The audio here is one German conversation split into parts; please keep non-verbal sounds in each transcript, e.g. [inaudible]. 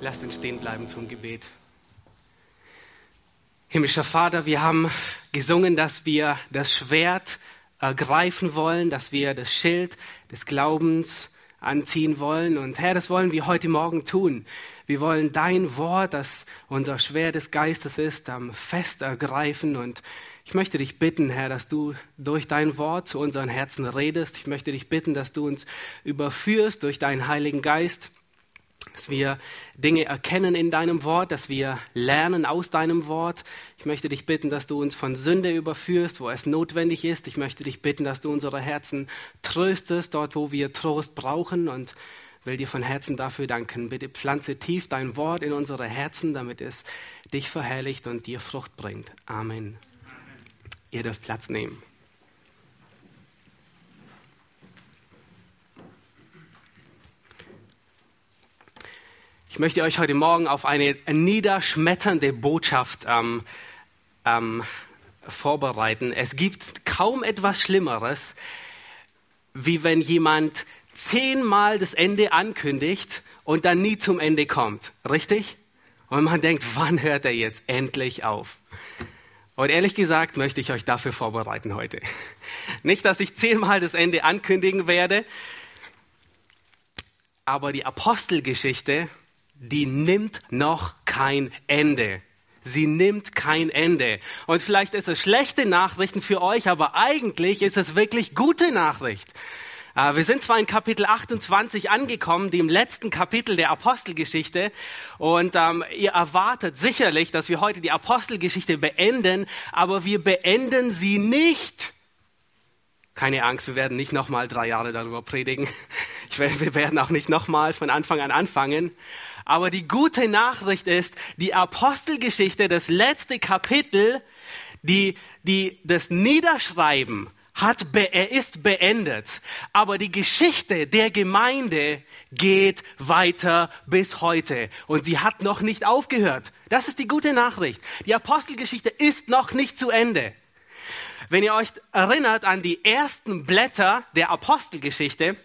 Lasst uns stehen bleiben zum Gebet. Himmlischer Vater, wir haben gesungen, dass wir das Schwert ergreifen wollen, dass wir das Schild des Glaubens anziehen wollen. Und Herr, das wollen wir heute Morgen tun. Wir wollen dein Wort, das unser Schwert des Geistes ist, fest ergreifen. Und ich möchte dich bitten, Herr, dass du durch dein Wort zu unseren Herzen redest. Ich möchte dich bitten, dass du uns überführst durch deinen Heiligen Geist dass wir Dinge erkennen in deinem Wort, dass wir lernen aus deinem Wort. Ich möchte dich bitten, dass du uns von Sünde überführst, wo es notwendig ist. Ich möchte dich bitten, dass du unsere Herzen tröstest, dort, wo wir Trost brauchen und will dir von Herzen dafür danken. Bitte pflanze tief dein Wort in unsere Herzen, damit es dich verherrlicht und dir Frucht bringt. Amen. Amen. Ihr dürft Platz nehmen. Ich möchte euch heute Morgen auf eine niederschmetternde Botschaft ähm, ähm, vorbereiten. Es gibt kaum etwas Schlimmeres, wie wenn jemand zehnmal das Ende ankündigt und dann nie zum Ende kommt. Richtig? Und man denkt, wann hört er jetzt endlich auf? Und ehrlich gesagt möchte ich euch dafür vorbereiten heute. [laughs] Nicht, dass ich zehnmal das Ende ankündigen werde, aber die Apostelgeschichte die nimmt noch kein Ende. Sie nimmt kein Ende. Und vielleicht ist es schlechte Nachrichten für euch, aber eigentlich ist es wirklich gute Nachricht. Äh, wir sind zwar in Kapitel 28 angekommen, dem letzten Kapitel der Apostelgeschichte, und ähm, ihr erwartet sicherlich, dass wir heute die Apostelgeschichte beenden, aber wir beenden sie nicht. Keine Angst, wir werden nicht nochmal drei Jahre darüber predigen. Wir werden auch nicht nochmal von Anfang an anfangen. Aber die gute Nachricht ist, die Apostelgeschichte, das letzte Kapitel, die, die, das Niederschreiben hat, er ist beendet. Aber die Geschichte der Gemeinde geht weiter bis heute. Und sie hat noch nicht aufgehört. Das ist die gute Nachricht. Die Apostelgeschichte ist noch nicht zu Ende. Wenn ihr euch erinnert an die ersten Blätter der Apostelgeschichte,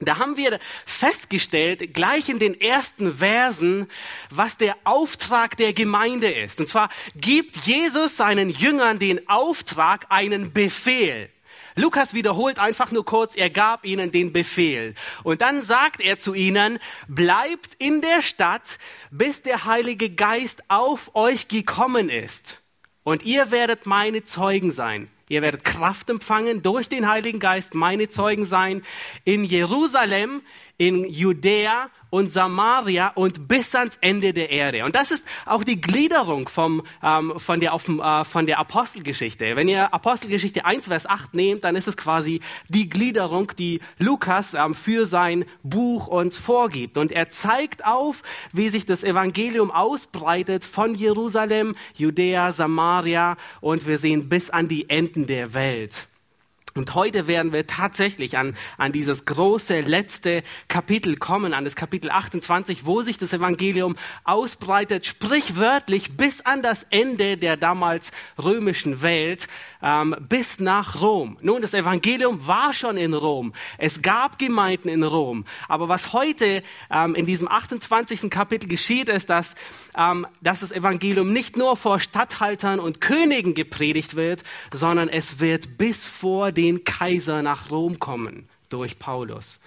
da haben wir festgestellt, gleich in den ersten Versen, was der Auftrag der Gemeinde ist. Und zwar gibt Jesus seinen Jüngern den Auftrag, einen Befehl. Lukas wiederholt einfach nur kurz, er gab ihnen den Befehl. Und dann sagt er zu ihnen, bleibt in der Stadt, bis der Heilige Geist auf euch gekommen ist. Und ihr werdet meine Zeugen sein Ihr werdet Kraft empfangen durch den Heiligen Geist, meine Zeugen sein in Jerusalem, in Judäa und Samaria und bis ans Ende der Erde. Und das ist auch die Gliederung vom, ähm, von, der, auf, äh, von der Apostelgeschichte. Wenn ihr Apostelgeschichte 1, Vers 8 nehmt, dann ist es quasi die Gliederung, die Lukas ähm, für sein Buch uns vorgibt. Und er zeigt auf, wie sich das Evangelium ausbreitet von Jerusalem, Judäa, Samaria und wir sehen bis an die Enden der Welt. Und heute werden wir tatsächlich an, an dieses große letzte Kapitel kommen, an das Kapitel 28, wo sich das Evangelium ausbreitet, sprichwörtlich bis an das Ende der damals römischen Welt, ähm, bis nach Rom. Nun, das Evangelium war schon in Rom. Es gab Gemeinden in Rom. Aber was heute ähm, in diesem 28. Kapitel geschieht, ist, dass, ähm, dass das Evangelium nicht nur vor Statthaltern und Königen gepredigt wird, sondern es wird bis vor den Kaiser nach Rom kommen durch Paulus.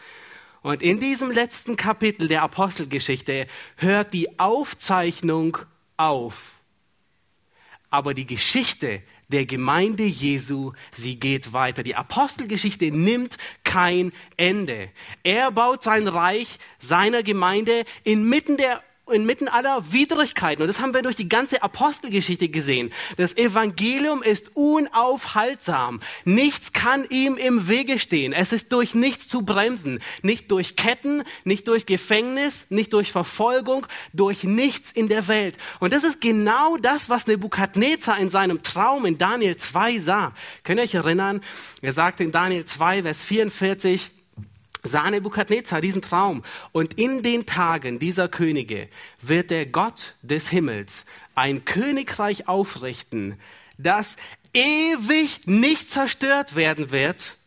Und in diesem letzten Kapitel der Apostelgeschichte hört die Aufzeichnung auf. Aber die Geschichte der Gemeinde Jesu, sie geht weiter. Die Apostelgeschichte nimmt kein Ende. Er baut sein Reich seiner Gemeinde inmitten der inmitten aller Widrigkeiten. Und das haben wir durch die ganze Apostelgeschichte gesehen. Das Evangelium ist unaufhaltsam. Nichts kann ihm im Wege stehen. Es ist durch nichts zu bremsen. Nicht durch Ketten, nicht durch Gefängnis, nicht durch Verfolgung, durch nichts in der Welt. Und das ist genau das, was Nebukadnezar in seinem Traum in Daniel 2 sah. Könnt ihr euch erinnern? Er sagte in Daniel 2, Vers 44, sah Nebukadnezar diesen Traum. Und in den Tagen dieser Könige wird der Gott des Himmels ein Königreich aufrichten, das ewig nicht zerstört werden wird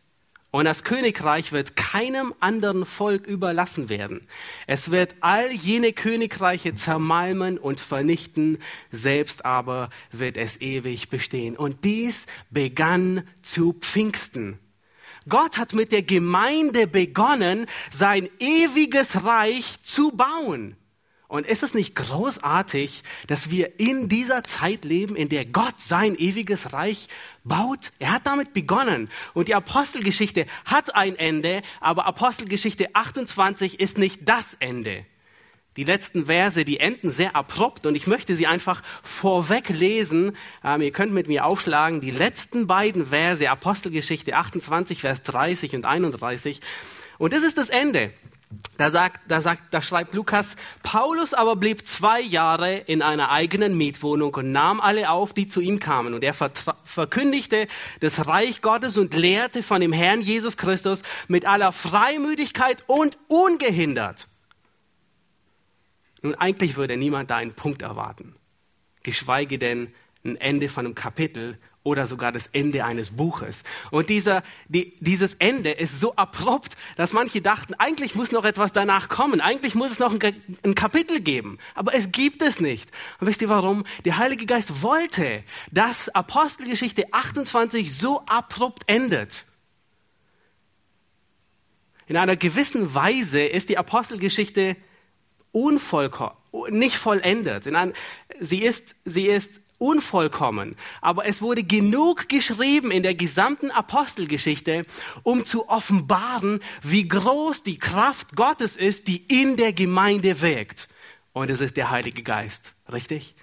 Und das Königreich wird keinem anderen Volk überlassen werden. Es wird all jene Königreiche zermalmen und vernichten, selbst aber wird es ewig bestehen. Und dies begann zu Pfingsten. Gott hat mit der Gemeinde begonnen, sein ewiges Reich zu bauen. Und ist es nicht großartig, dass wir in dieser Zeit leben, in der Gott sein ewiges Reich baut? Er hat damit begonnen. Und die Apostelgeschichte hat ein Ende, aber Apostelgeschichte 28 ist nicht das Ende. Die letzten Verse, die enden sehr abrupt und ich möchte sie einfach vorweg lesen. Ähm, ihr könnt mit mir aufschlagen. Die letzten beiden Verse, Apostelgeschichte 28, Vers 30 und 31. Und das ist das Ende. Da sagt, da sagt, da schreibt Lukas, Paulus aber blieb zwei Jahre in einer eigenen Mietwohnung und nahm alle auf, die zu ihm kamen. Und er verkündigte das Reich Gottes und lehrte von dem Herrn Jesus Christus mit aller Freimütigkeit und ungehindert. Nun, eigentlich würde niemand da einen Punkt erwarten. Geschweige denn ein Ende von einem Kapitel oder sogar das Ende eines Buches. Und dieser, die, dieses Ende ist so abrupt, dass manche dachten, eigentlich muss noch etwas danach kommen, eigentlich muss es noch ein, ein Kapitel geben, aber es gibt es nicht. Und wisst ihr warum? Der Heilige Geist wollte, dass Apostelgeschichte 28 so abrupt endet. In einer gewissen Weise ist die Apostelgeschichte unvollkommen, nicht vollendet. Ein, sie ist, sie ist unvollkommen, aber es wurde genug geschrieben in der gesamten Apostelgeschichte, um zu offenbaren, wie groß die Kraft Gottes ist, die in der Gemeinde wirkt. Und es ist der Heilige Geist, richtig?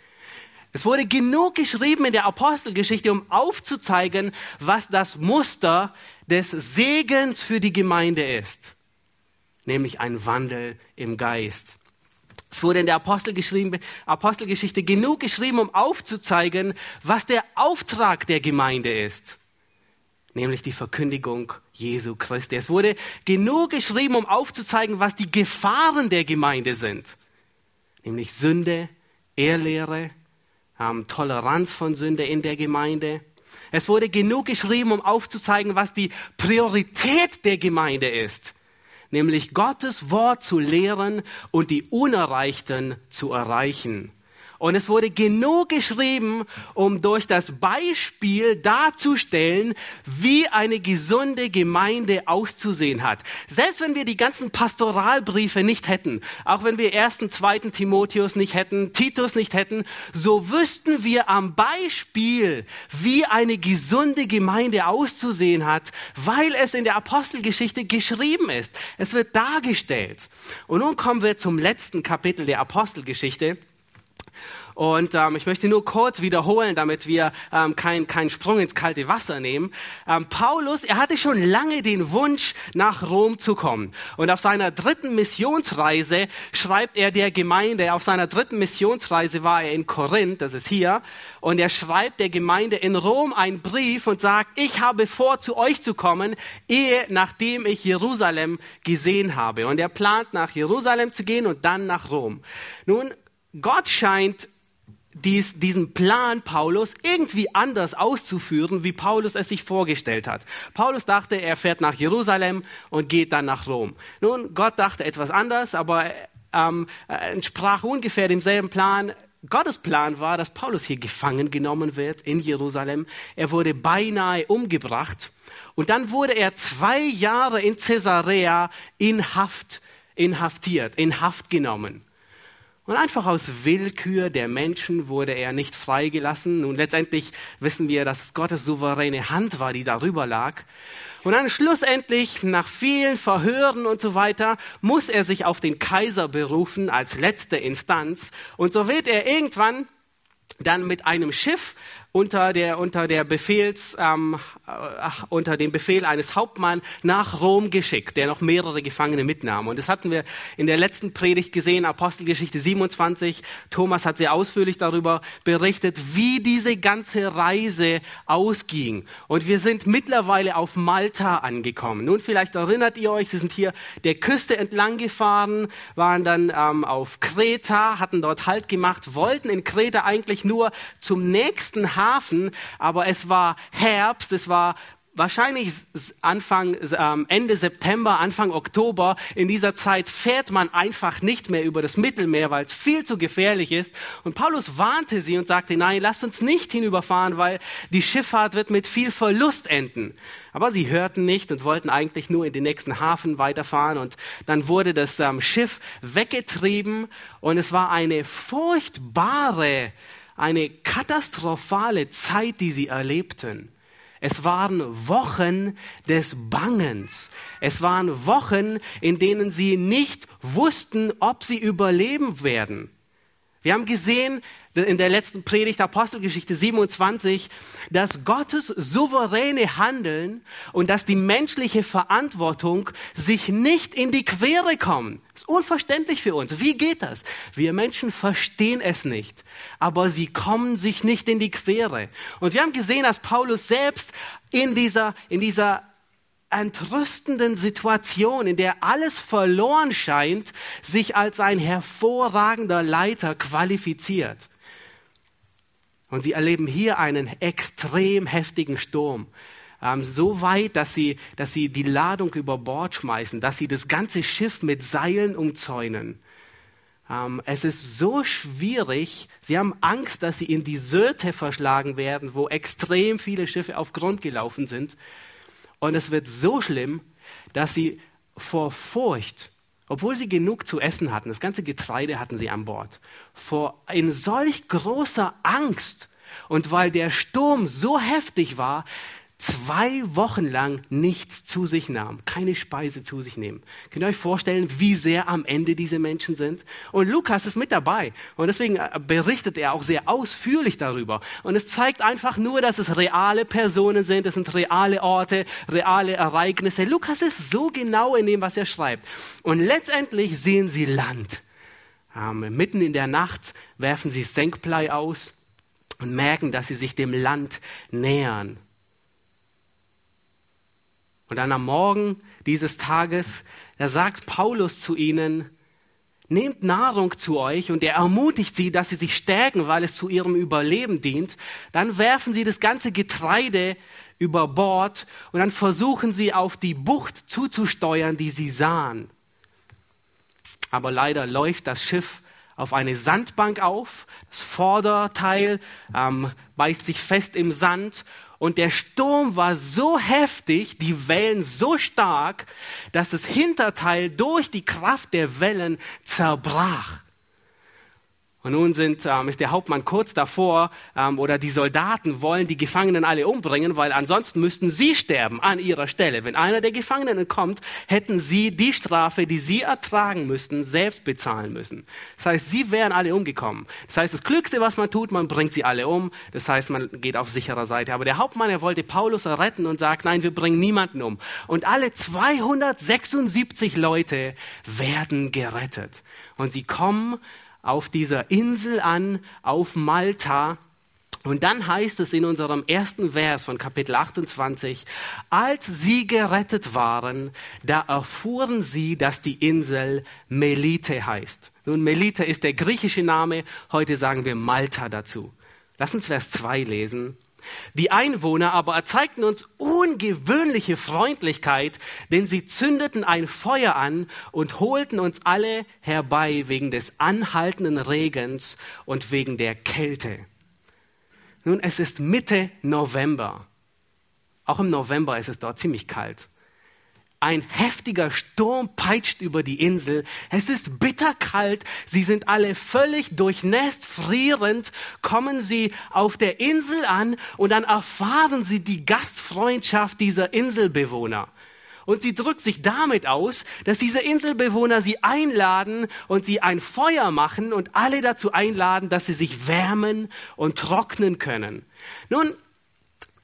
Es wurde genug geschrieben in der Apostelgeschichte, um aufzuzeigen, was das Muster des Segens für die Gemeinde ist, nämlich ein Wandel im Geist. Es wurde in der Apostelgeschichte genug geschrieben, um aufzuzeigen, was der Auftrag der Gemeinde ist. Nämlich die Verkündigung Jesu Christi. Es wurde genug geschrieben, um aufzuzeigen, was die Gefahren der Gemeinde sind. Nämlich Sünde, Ehrlehre, Toleranz von Sünde in der Gemeinde. Es wurde genug geschrieben, um aufzuzeigen, was die Priorität der Gemeinde ist nämlich Gottes Wort zu lehren und die Unerreichten zu erreichen. Und es wurde genug geschrieben, um durch das Beispiel darzustellen, wie eine gesunde Gemeinde auszusehen hat. Selbst wenn wir die ganzen Pastoralbriefe nicht hätten, auch wenn wir ersten, zweiten Timotheus nicht hätten, Titus nicht hätten, so wüssten wir am Beispiel, wie eine gesunde Gemeinde auszusehen hat, weil es in der Apostelgeschichte geschrieben ist. Es wird dargestellt. Und nun kommen wir zum letzten Kapitel der Apostelgeschichte. Und ähm, ich möchte nur kurz wiederholen, damit wir ähm, keinen kein Sprung ins kalte Wasser nehmen. Ähm, Paulus, er hatte schon lange den Wunsch, nach Rom zu kommen. Und auf seiner dritten Missionsreise schreibt er der Gemeinde, auf seiner dritten Missionsreise war er in Korinth, das ist hier, und er schreibt der Gemeinde in Rom einen Brief und sagt, ich habe vor, zu euch zu kommen, ehe nachdem ich Jerusalem gesehen habe. Und er plant, nach Jerusalem zu gehen und dann nach Rom. Nun, Gott scheint dies, diesen Plan Paulus irgendwie anders auszuführen, wie Paulus es sich vorgestellt hat. Paulus dachte, er fährt nach Jerusalem und geht dann nach Rom. Nun, Gott dachte etwas anders, aber ähm, entsprach ungefähr demselben Plan. Gottes Plan war, dass Paulus hier gefangen genommen wird in Jerusalem. Er wurde beinahe umgebracht und dann wurde er zwei Jahre in Caesarea in Haft inhaftiert, in Haft genommen. Und einfach aus Willkür der Menschen wurde er nicht freigelassen. Und letztendlich wissen wir, dass Gottes souveräne Hand war, die darüber lag. Und dann schlussendlich, nach vielen Verhören und so weiter, muss er sich auf den Kaiser berufen als letzte Instanz. Und so wird er irgendwann dann mit einem Schiff unter der unter der Befehls ähm, äh, unter dem Befehl eines Hauptmanns nach Rom geschickt, der noch mehrere Gefangene mitnahm. Und das hatten wir in der letzten Predigt gesehen, Apostelgeschichte 27. Thomas hat sehr ausführlich darüber berichtet, wie diese ganze Reise ausging. Und wir sind mittlerweile auf Malta angekommen. Nun vielleicht erinnert ihr euch, sie sind hier der Küste entlang gefahren, waren dann ähm, auf Kreta, hatten dort Halt gemacht, wollten in Kreta eigentlich nur zum nächsten Hafen, aber es war Herbst, es war wahrscheinlich Anfang, ähm, Ende September, Anfang Oktober. In dieser Zeit fährt man einfach nicht mehr über das Mittelmeer, weil es viel zu gefährlich ist. Und Paulus warnte sie und sagte, nein, lasst uns nicht hinüberfahren, weil die Schifffahrt wird mit viel Verlust enden. Aber sie hörten nicht und wollten eigentlich nur in den nächsten Hafen weiterfahren. Und dann wurde das ähm, Schiff weggetrieben und es war eine furchtbare, eine katastrophale Zeit, die sie erlebten. Es waren Wochen des Bangens. Es waren Wochen, in denen sie nicht wussten, ob sie überleben werden. Wir haben gesehen in der letzten Predigt Apostelgeschichte 27, dass Gottes souveräne Handeln und dass die menschliche Verantwortung sich nicht in die Quere kommen. Das ist unverständlich für uns. Wie geht das? Wir Menschen verstehen es nicht, aber sie kommen sich nicht in die Quere. Und wir haben gesehen, dass Paulus selbst in dieser, in dieser entrüstenden Situation, in der alles verloren scheint, sich als ein hervorragender Leiter qualifiziert. Und sie erleben hier einen extrem heftigen Sturm. Ähm, so weit, dass sie, dass sie die Ladung über Bord schmeißen, dass sie das ganze Schiff mit Seilen umzäunen. Ähm, es ist so schwierig. Sie haben Angst, dass sie in die Sirte verschlagen werden, wo extrem viele Schiffe auf Grund gelaufen sind. Und es wird so schlimm, dass sie vor Furcht, obwohl sie genug zu essen hatten, das ganze Getreide hatten sie an Bord, vor in solch großer Angst und weil der Sturm so heftig war, zwei Wochen lang nichts zu sich nahm, keine Speise zu sich nehmen. Könnt ihr euch vorstellen, wie sehr am Ende diese Menschen sind? Und Lukas ist mit dabei und deswegen äh, berichtet er auch sehr ausführlich darüber. Und es zeigt einfach nur, dass es reale Personen sind, es sind reale Orte, reale Ereignisse. Lukas ist so genau in dem, was er schreibt. Und letztendlich sehen sie Land. Ähm, mitten in der Nacht werfen sie Senkblei aus und merken, dass sie sich dem Land nähern. Und dann am Morgen dieses Tages, da sagt Paulus zu ihnen, nehmt Nahrung zu euch und er ermutigt sie, dass sie sich stärken, weil es zu ihrem Überleben dient. Dann werfen sie das ganze Getreide über Bord und dann versuchen sie auf die Bucht zuzusteuern, die sie sahen. Aber leider läuft das Schiff auf eine Sandbank auf, das Vorderteil ähm, beißt sich fest im Sand und der Sturm war so heftig, die Wellen so stark, dass das Hinterteil durch die Kraft der Wellen zerbrach. Und nun sind, ähm, ist der Hauptmann kurz davor ähm, oder die Soldaten wollen die Gefangenen alle umbringen, weil ansonsten müssten sie sterben an ihrer Stelle. Wenn einer der Gefangenen kommt, hätten sie die Strafe, die sie ertragen müssten, selbst bezahlen müssen. Das heißt, sie wären alle umgekommen. Das heißt, das Klügste, was man tut, man bringt sie alle um. Das heißt, man geht auf sicherer Seite. Aber der Hauptmann, er wollte Paulus retten und sagt, nein, wir bringen niemanden um. Und alle 276 Leute werden gerettet. Und sie kommen auf dieser Insel an, auf Malta. Und dann heißt es in unserem ersten Vers von Kapitel 28, als sie gerettet waren, da erfuhren sie, dass die Insel Melite heißt. Nun, Melite ist der griechische Name, heute sagen wir Malta dazu. Lass uns Vers 2 lesen. Die Einwohner aber erzeigten uns ungewöhnliche Freundlichkeit, denn sie zündeten ein Feuer an und holten uns alle herbei wegen des anhaltenden Regens und wegen der Kälte. Nun, es ist Mitte November. Auch im November ist es dort ziemlich kalt. Ein heftiger Sturm peitscht über die Insel. Es ist bitterkalt. Sie sind alle völlig durchnässt, frierend, kommen sie auf der Insel an und dann erfahren sie die Gastfreundschaft dieser Inselbewohner. Und sie drückt sich damit aus, dass diese Inselbewohner sie einladen und sie ein Feuer machen und alle dazu einladen, dass sie sich wärmen und trocknen können. Nun,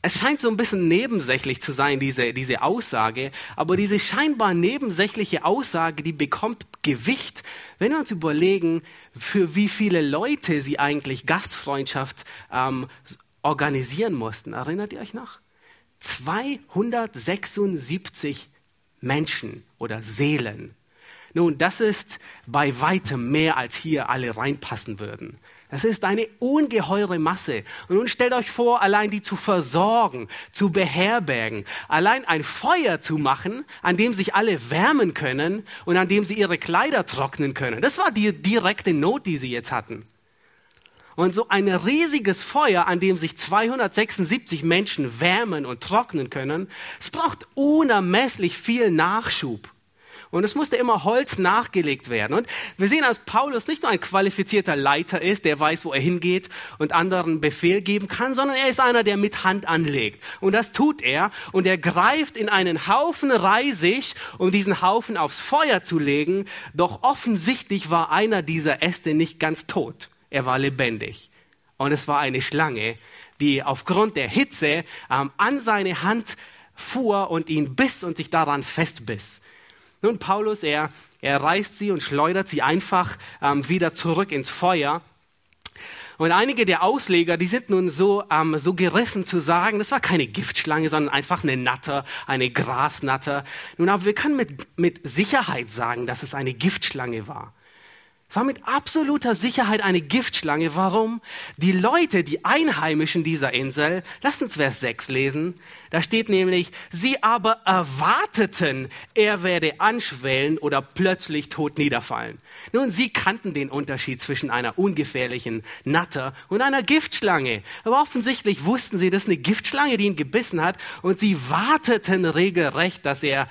es scheint so ein bisschen nebensächlich zu sein, diese, diese Aussage, aber diese scheinbar nebensächliche Aussage, die bekommt Gewicht, wenn wir uns überlegen, für wie viele Leute sie eigentlich Gastfreundschaft ähm, organisieren mussten. Erinnert ihr euch noch? 276 Menschen oder Seelen. Nun, das ist bei weitem mehr, als hier alle reinpassen würden. Das ist eine ungeheure Masse. Und nun stellt euch vor, allein die zu versorgen, zu beherbergen, allein ein Feuer zu machen, an dem sich alle wärmen können und an dem sie ihre Kleider trocknen können. Das war die direkte Not, die sie jetzt hatten. Und so ein riesiges Feuer, an dem sich 276 Menschen wärmen und trocknen können, es braucht unermesslich viel Nachschub. Und es musste immer Holz nachgelegt werden. Und wir sehen, dass Paulus nicht nur ein qualifizierter Leiter ist, der weiß, wo er hingeht und anderen Befehl geben kann, sondern er ist einer, der mit Hand anlegt. Und das tut er. Und er greift in einen Haufen Reisig, um diesen Haufen aufs Feuer zu legen. Doch offensichtlich war einer dieser Äste nicht ganz tot. Er war lebendig. Und es war eine Schlange, die aufgrund der Hitze ähm, an seine Hand fuhr und ihn biss und sich daran festbiss. Nun, Paulus, er, er reißt sie und schleudert sie einfach ähm, wieder zurück ins Feuer. Und einige der Ausleger, die sind nun so, ähm, so gerissen zu sagen, das war keine Giftschlange, sondern einfach eine Natter, eine Grasnatter. Nun, aber wir können mit, mit Sicherheit sagen, dass es eine Giftschlange war. War mit absoluter Sicherheit eine Giftschlange. Warum? Die Leute, die Einheimischen dieser Insel, lasst uns Vers 6 lesen. Da steht nämlich, sie aber erwarteten, er werde anschwellen oder plötzlich tot niederfallen. Nun, sie kannten den Unterschied zwischen einer ungefährlichen Natter und einer Giftschlange. Aber offensichtlich wussten sie, das ist eine Giftschlange, die ihn gebissen hat und sie warteten regelrecht, dass er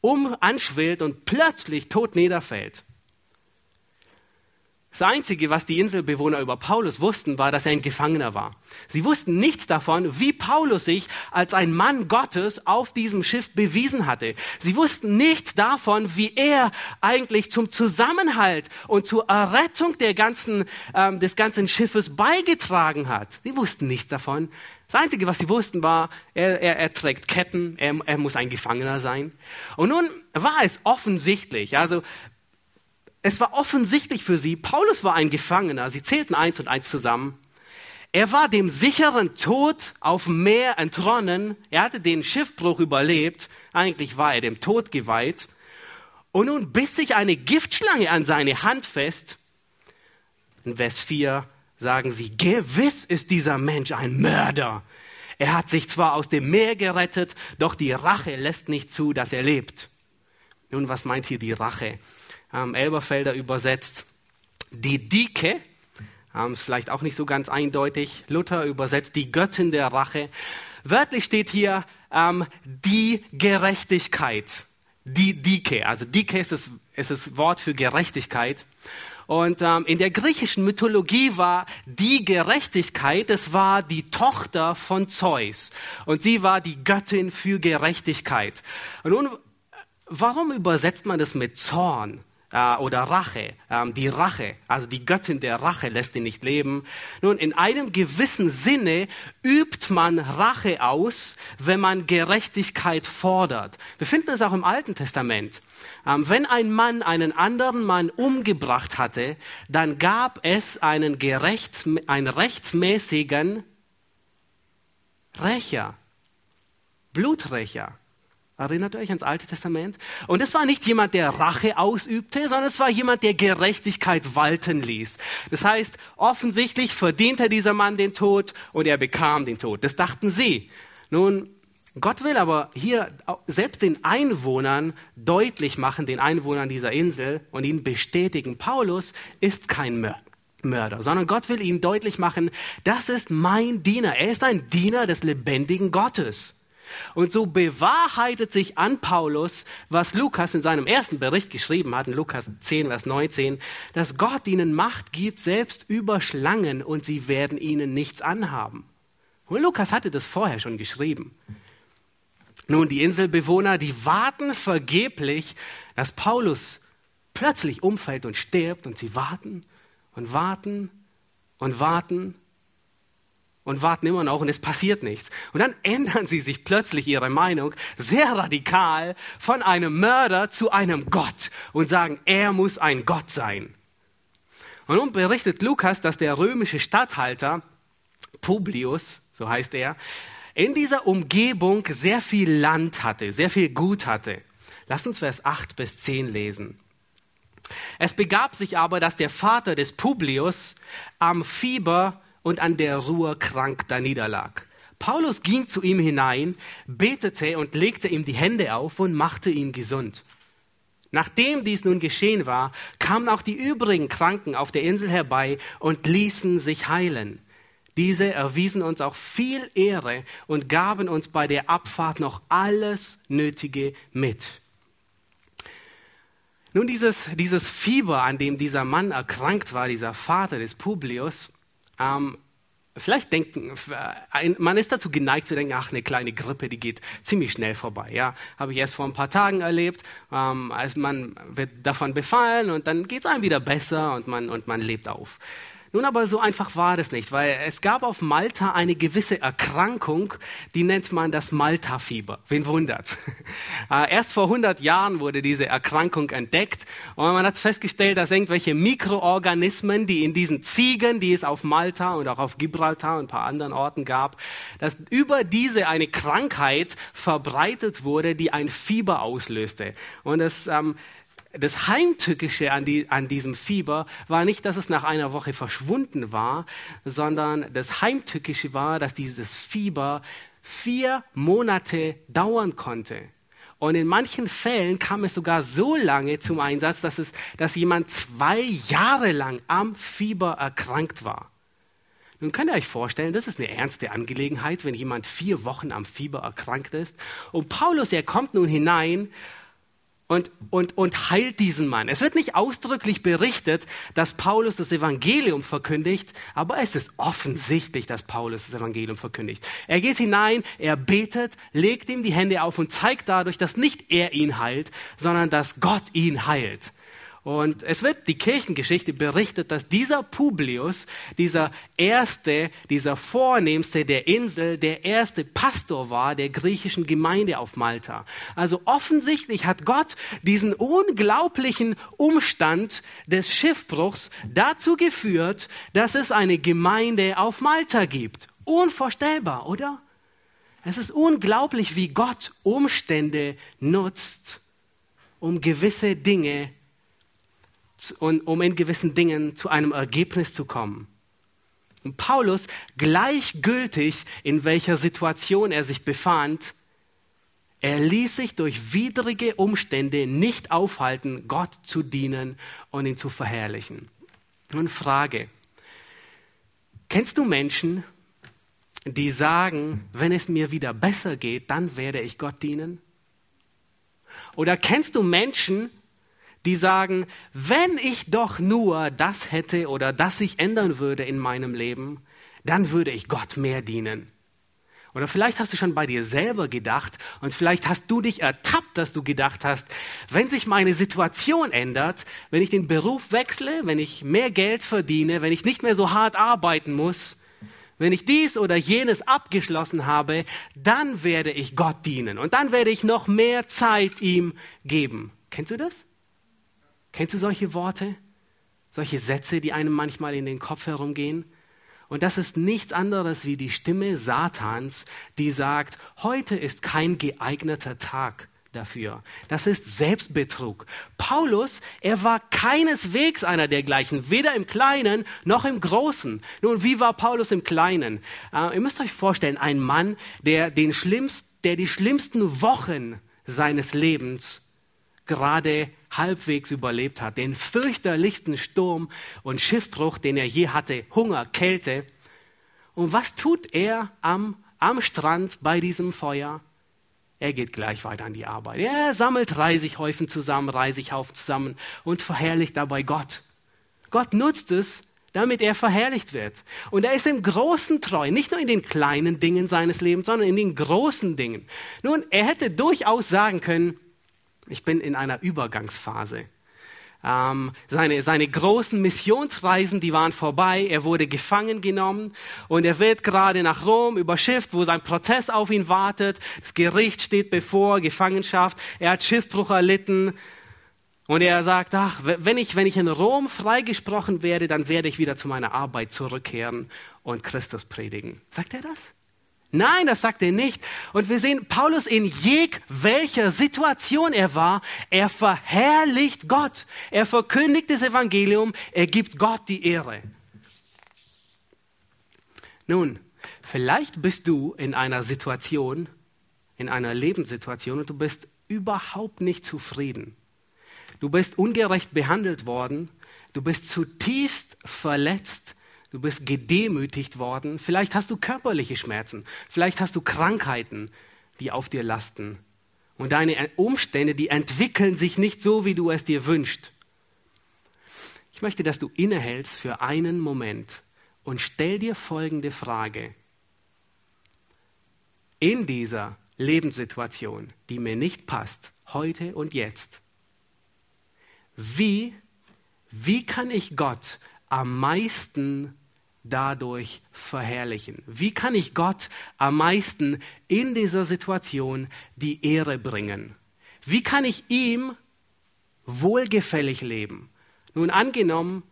um anschwillt und plötzlich tot niederfällt. Das Einzige, was die Inselbewohner über Paulus wussten, war, dass er ein Gefangener war. Sie wussten nichts davon, wie Paulus sich als ein Mann Gottes auf diesem Schiff bewiesen hatte. Sie wussten nichts davon, wie er eigentlich zum Zusammenhalt und zur Errettung der ganzen, ähm, des ganzen Schiffes beigetragen hat. Sie wussten nichts davon. Das Einzige, was sie wussten, war, er, er, er trägt Ketten, er, er muss ein Gefangener sein. Und nun war es offensichtlich, also es war offensichtlich für sie, Paulus war ein Gefangener, sie zählten eins und eins zusammen. Er war dem sicheren Tod auf dem Meer entronnen, er hatte den Schiffbruch überlebt, eigentlich war er dem Tod geweiht. Und nun biss sich eine Giftschlange an seine Hand fest. In Vers 4 sagen sie, gewiss ist dieser Mensch ein Mörder. Er hat sich zwar aus dem Meer gerettet, doch die Rache lässt nicht zu, dass er lebt. Nun, was meint hier die Rache? Ähm, Elberfelder übersetzt. Die Dike, ähm, ist vielleicht auch nicht so ganz eindeutig. Luther übersetzt die Göttin der Rache. Wörtlich steht hier ähm, die Gerechtigkeit. Die Dike, also Dike ist das, ist das Wort für Gerechtigkeit. Und ähm, in der griechischen Mythologie war die Gerechtigkeit, es war die Tochter von Zeus. Und sie war die Göttin für Gerechtigkeit. Und nun, warum übersetzt man das mit Zorn? Äh, oder Rache, ähm, die Rache, also die Göttin der Rache lässt ihn nicht leben. Nun, in einem gewissen Sinne übt man Rache aus, wenn man Gerechtigkeit fordert. Wir finden es auch im Alten Testament. Ähm, wenn ein Mann einen anderen Mann umgebracht hatte, dann gab es einen, gerecht, einen rechtsmäßigen Rächer, Bluträcher. Erinnert euch ans Alte Testament? Und es war nicht jemand, der Rache ausübte, sondern es war jemand, der Gerechtigkeit walten ließ. Das heißt, offensichtlich verdiente dieser Mann den Tod und er bekam den Tod. Das dachten sie. Nun, Gott will aber hier selbst den Einwohnern deutlich machen, den Einwohnern dieser Insel und ihnen bestätigen, Paulus ist kein Mörder, sondern Gott will ihnen deutlich machen, das ist mein Diener. Er ist ein Diener des lebendigen Gottes. Und so bewahrheitet sich an Paulus, was Lukas in seinem ersten Bericht geschrieben hat, in Lukas 10, Vers 19, dass Gott ihnen Macht gibt, selbst über Schlangen, und sie werden ihnen nichts anhaben. Und Lukas hatte das vorher schon geschrieben. Nun, die Inselbewohner, die warten vergeblich, dass Paulus plötzlich umfällt und stirbt, und sie warten und warten und warten und warten immer noch und es passiert nichts. Und dann ändern sie sich plötzlich ihre Meinung sehr radikal von einem Mörder zu einem Gott und sagen, er muss ein Gott sein. Und nun berichtet Lukas, dass der römische Statthalter Publius, so heißt er, in dieser Umgebung sehr viel Land hatte, sehr viel Gut hatte. Lass uns Vers 8 bis 10 lesen. Es begab sich aber, dass der Vater des Publius am Fieber und an der Ruhe krank da niederlag. Paulus ging zu ihm hinein, betete und legte ihm die Hände auf und machte ihn gesund. Nachdem dies nun geschehen war, kamen auch die übrigen Kranken auf der Insel herbei und ließen sich heilen. Diese erwiesen uns auch viel Ehre und gaben uns bei der Abfahrt noch alles Nötige mit. Nun, dieses, dieses Fieber, an dem dieser Mann erkrankt war, dieser Vater des Publius, ähm, vielleicht denken, man ist dazu geneigt zu denken, ach, eine kleine Grippe, die geht ziemlich schnell vorbei. Ja, habe ich erst vor ein paar Tagen erlebt. Ähm, als man wird davon befallen und dann geht es einem wieder besser und man, und man lebt auf. Nun aber so einfach war das nicht, weil es gab auf Malta eine gewisse Erkrankung, die nennt man das Malta-Fieber. Wen wundert's? Äh, [laughs] erst vor 100 Jahren wurde diese Erkrankung entdeckt und man hat festgestellt, dass irgendwelche Mikroorganismen, die in diesen Ziegen, die es auf Malta und auch auf Gibraltar und ein paar anderen Orten gab, dass über diese eine Krankheit verbreitet wurde, die ein Fieber auslöste. Und es ähm, das Heimtückische an, die, an, diesem Fieber war nicht, dass es nach einer Woche verschwunden war, sondern das Heimtückische war, dass dieses Fieber vier Monate dauern konnte. Und in manchen Fällen kam es sogar so lange zum Einsatz, dass, es, dass jemand zwei Jahre lang am Fieber erkrankt war. Nun könnt ihr euch vorstellen, das ist eine ernste Angelegenheit, wenn jemand vier Wochen am Fieber erkrankt ist. Und Paulus, er kommt nun hinein und, und, und heilt diesen Mann. Es wird nicht ausdrücklich berichtet, dass Paulus das Evangelium verkündigt, aber es ist offensichtlich, dass Paulus das Evangelium verkündigt. Er geht hinein, er betet, legt ihm die Hände auf und zeigt dadurch, dass nicht er ihn heilt, sondern dass Gott ihn heilt. Und es wird die Kirchengeschichte berichtet, dass dieser Publius, dieser erste, dieser vornehmste der Insel, der erste Pastor war der griechischen Gemeinde auf Malta. Also offensichtlich hat Gott diesen unglaublichen Umstand des Schiffbruchs dazu geführt, dass es eine Gemeinde auf Malta gibt. Unvorstellbar, oder? Es ist unglaublich, wie Gott Umstände nutzt, um gewisse Dinge und um in gewissen Dingen zu einem Ergebnis zu kommen. Und Paulus, gleichgültig in welcher Situation er sich befand, er ließ sich durch widrige Umstände nicht aufhalten, Gott zu dienen und ihn zu verherrlichen. Nun Frage, kennst du Menschen, die sagen, wenn es mir wieder besser geht, dann werde ich Gott dienen? Oder kennst du Menschen, die sagen, wenn ich doch nur das hätte oder das sich ändern würde in meinem Leben, dann würde ich Gott mehr dienen. Oder vielleicht hast du schon bei dir selber gedacht und vielleicht hast du dich ertappt, dass du gedacht hast, wenn sich meine Situation ändert, wenn ich den Beruf wechsle, wenn ich mehr Geld verdiene, wenn ich nicht mehr so hart arbeiten muss, wenn ich dies oder jenes abgeschlossen habe, dann werde ich Gott dienen und dann werde ich noch mehr Zeit ihm geben. Kennst du das? Kennst du solche Worte? Solche Sätze, die einem manchmal in den Kopf herumgehen? Und das ist nichts anderes wie die Stimme Satans, die sagt, heute ist kein geeigneter Tag dafür. Das ist Selbstbetrug. Paulus, er war keineswegs einer dergleichen, weder im Kleinen noch im Großen. Nun, wie war Paulus im Kleinen? Äh, ihr müsst euch vorstellen, ein Mann, der, den schlimmst, der die schlimmsten Wochen seines Lebens gerade halbwegs überlebt hat, den fürchterlichsten Sturm und Schiffbruch, den er je hatte, Hunger, Kälte. Und was tut er am, am Strand bei diesem Feuer? Er geht gleich weiter an die Arbeit. Er sammelt Reisighäufen zusammen, Reisighaufen zusammen und verherrlicht dabei Gott. Gott nutzt es, damit er verherrlicht wird. Und er ist im Großen treu, nicht nur in den kleinen Dingen seines Lebens, sondern in den großen Dingen. Nun, er hätte durchaus sagen können, ich bin in einer Übergangsphase. Ähm, seine, seine großen Missionsreisen, die waren vorbei. Er wurde gefangen genommen und er wird gerade nach Rom überschifft, wo sein Prozess auf ihn wartet. Das Gericht steht bevor, Gefangenschaft. Er hat Schiffbruch erlitten. Und er sagt, ach, wenn ich, wenn ich in Rom freigesprochen werde, dann werde ich wieder zu meiner Arbeit zurückkehren und Christus predigen. Sagt er das? Nein, das sagt er nicht. Und wir sehen Paulus in jeg welcher Situation er war, er verherrlicht Gott. Er verkündigt das Evangelium, er gibt Gott die Ehre. Nun, vielleicht bist du in einer Situation, in einer Lebenssituation und du bist überhaupt nicht zufrieden. Du bist ungerecht behandelt worden, du bist zutiefst verletzt, Du bist gedemütigt worden. Vielleicht hast du körperliche Schmerzen. Vielleicht hast du Krankheiten, die auf dir lasten. Und deine Umstände, die entwickeln sich nicht so, wie du es dir wünschst. Ich möchte, dass du innehältst für einen Moment und stell dir folgende Frage. In dieser Lebenssituation, die mir nicht passt, heute und jetzt, wie, wie kann ich Gott am meisten dadurch verherrlichen? Wie kann ich Gott am meisten in dieser Situation die Ehre bringen? Wie kann ich ihm wohlgefällig leben? Nun angenommen,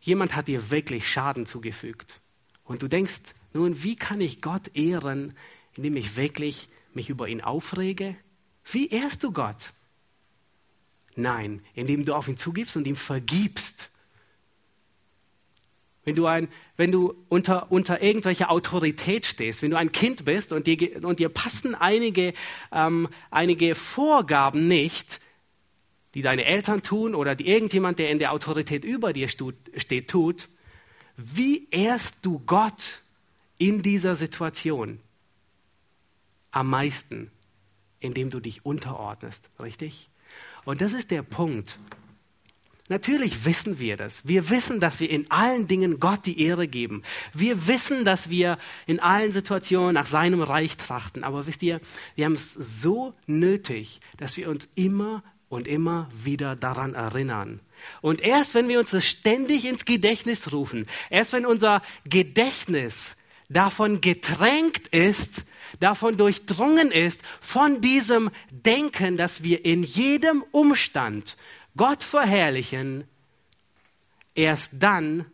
jemand hat dir wirklich Schaden zugefügt und du denkst, nun, wie kann ich Gott ehren, indem ich wirklich mich über ihn aufrege? Wie ehrst du Gott? Nein, indem du auf ihn zugibst und ihm vergibst wenn du, ein, wenn du unter, unter irgendwelcher Autorität stehst, wenn du ein Kind bist und dir, und dir passen einige, ähm, einige Vorgaben nicht, die deine Eltern tun oder die irgendjemand, der in der Autorität über dir steht, tut, wie ehrst du Gott in dieser Situation am meisten, indem du dich unterordnest, richtig? Und das ist der Punkt, Natürlich wissen wir das. Wir wissen, dass wir in allen Dingen Gott die Ehre geben. Wir wissen, dass wir in allen Situationen nach seinem Reich trachten. Aber wisst ihr, wir haben es so nötig, dass wir uns immer und immer wieder daran erinnern. Und erst wenn wir uns das ständig ins Gedächtnis rufen, erst wenn unser Gedächtnis davon getränkt ist, davon durchdrungen ist, von diesem Denken, dass wir in jedem Umstand Gott verherrlichen, erst dann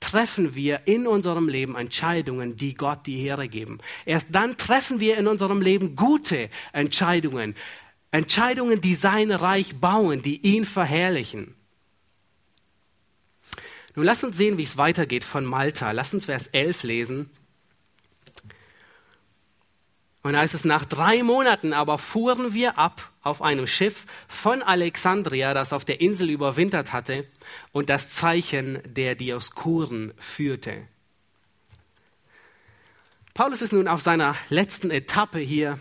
treffen wir in unserem Leben Entscheidungen, die Gott die Ehre geben. Erst dann treffen wir in unserem Leben gute Entscheidungen. Entscheidungen, die sein Reich bauen, die ihn verherrlichen. Nun lass uns sehen, wie es weitergeht von Malta. Lass uns Vers 11 lesen. Und da heißt es, nach drei Monaten aber fuhren wir ab auf einem Schiff von Alexandria, das auf der Insel überwintert hatte und das Zeichen der Dioskuren führte. Paulus ist nun auf seiner letzten Etappe hier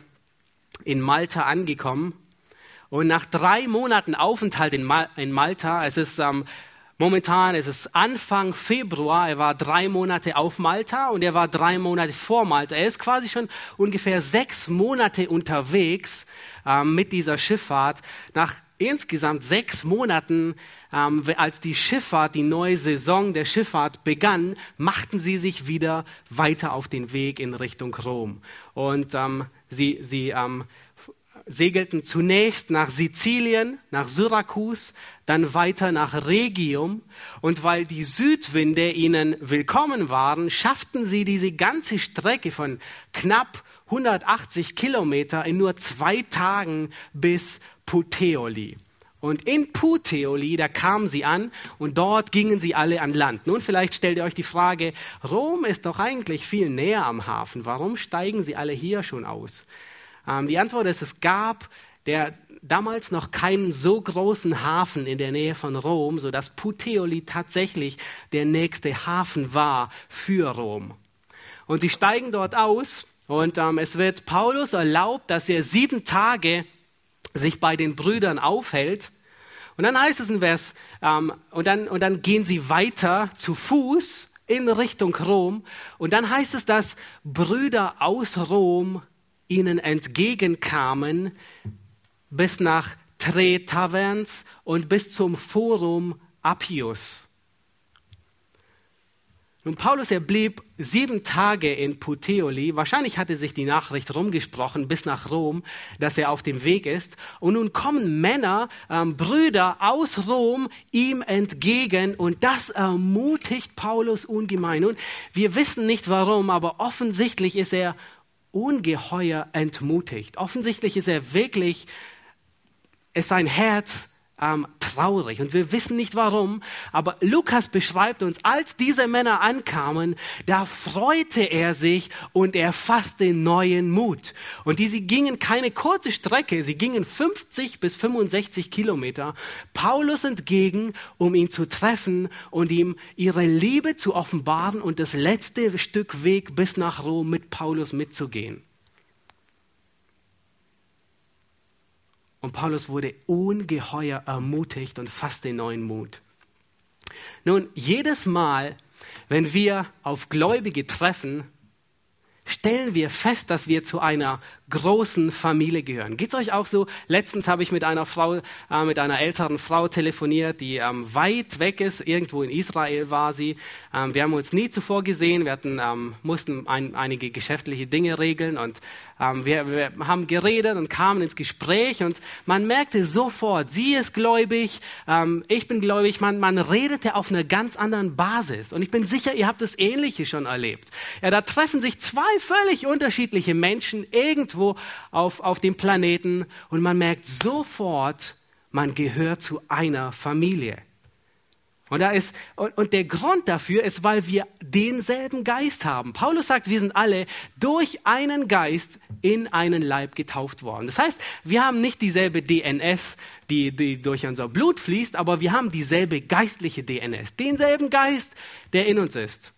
in Malta angekommen. Und nach drei Monaten Aufenthalt in, Malta, es ist ähm, Momentan ist es Anfang Februar. Er war drei Monate auf Malta und er war drei Monate vor Malta. Er ist quasi schon ungefähr sechs Monate unterwegs ähm, mit dieser Schifffahrt. Nach insgesamt sechs Monaten, ähm, als die Schifffahrt, die neue Saison der Schifffahrt begann, machten sie sich wieder weiter auf den Weg in Richtung Rom. Und ähm, sie, sie ähm, segelten zunächst nach Sizilien, nach Syrakus, dann weiter nach Regium. Und weil die Südwinde ihnen willkommen waren, schafften sie diese ganze Strecke von knapp 180 Kilometer in nur zwei Tagen bis Puteoli. Und in Puteoli, da kamen sie an und dort gingen sie alle an Land. Nun, vielleicht stellt ihr euch die Frage, Rom ist doch eigentlich viel näher am Hafen. Warum steigen sie alle hier schon aus? Ähm, die Antwort ist, es gab der damals noch keinen so großen Hafen in der Nähe von Rom, sodass Puteoli tatsächlich der nächste Hafen war für Rom. Und die steigen dort aus und ähm, es wird Paulus erlaubt, dass er sieben Tage sich bei den Brüdern aufhält. Und dann heißt es in Vers, ähm, und, dann, und dann gehen sie weiter zu Fuß in Richtung Rom. Und dann heißt es, dass Brüder aus Rom ihnen entgegenkamen bis nach Tre Taverns und bis zum Forum Appius. Nun, Paulus, er blieb sieben Tage in Puteoli. Wahrscheinlich hatte sich die Nachricht rumgesprochen bis nach Rom, dass er auf dem Weg ist. Und nun kommen Männer, ähm, Brüder aus Rom ihm entgegen und das ermutigt Paulus ungemein. Und wir wissen nicht warum, aber offensichtlich ist er ungeheuer entmutigt. Offensichtlich ist er wirklich, ist sein Herz ähm, traurig und wir wissen nicht warum, aber Lukas beschreibt uns, als diese Männer ankamen, da freute er sich und er fasste neuen Mut. Und diese gingen keine kurze Strecke, sie gingen 50 bis 65 Kilometer Paulus entgegen, um ihn zu treffen und ihm ihre Liebe zu offenbaren und das letzte Stück Weg bis nach Rom mit Paulus mitzugehen. Und Paulus wurde ungeheuer ermutigt und fasste neuen Mut. Nun, jedes Mal, wenn wir auf Gläubige treffen, stellen wir fest, dass wir zu einer großen Familie gehören. Geht's euch auch so? Letztens habe ich mit einer Frau, äh, mit einer älteren Frau telefoniert, die ähm, weit weg ist. Irgendwo in Israel war sie. Ähm, wir haben uns nie zuvor gesehen. Wir hatten, ähm, mussten ein, einige geschäftliche Dinge regeln und ähm, wir, wir haben geredet und kamen ins Gespräch und man merkte sofort, sie ist gläubig, ähm, ich bin gläubig. Man, man redete auf einer ganz anderen Basis. Und ich bin sicher, ihr habt das Ähnliche schon erlebt. Ja, da treffen sich zwei völlig unterschiedliche Menschen irgendwo irgendwo auf, auf dem Planeten und man merkt sofort, man gehört zu einer Familie. Und, da ist, und, und der Grund dafür ist, weil wir denselben Geist haben. Paulus sagt, wir sind alle durch einen Geist in einen Leib getauft worden. Das heißt, wir haben nicht dieselbe DNS, die, die durch unser Blut fließt, aber wir haben dieselbe geistliche DNS, denselben Geist, der in uns ist.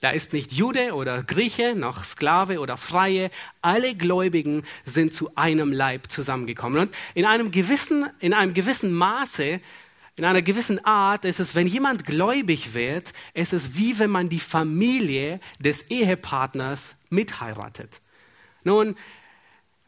Da ist nicht Jude oder Grieche, noch Sklave oder Freie. Alle Gläubigen sind zu einem Leib zusammengekommen. Und in einem gewissen, in einem gewissen Maße, in einer gewissen Art ist es, wenn jemand gläubig wird, ist es wie wenn man die Familie des Ehepartners mitheiratet. Nun,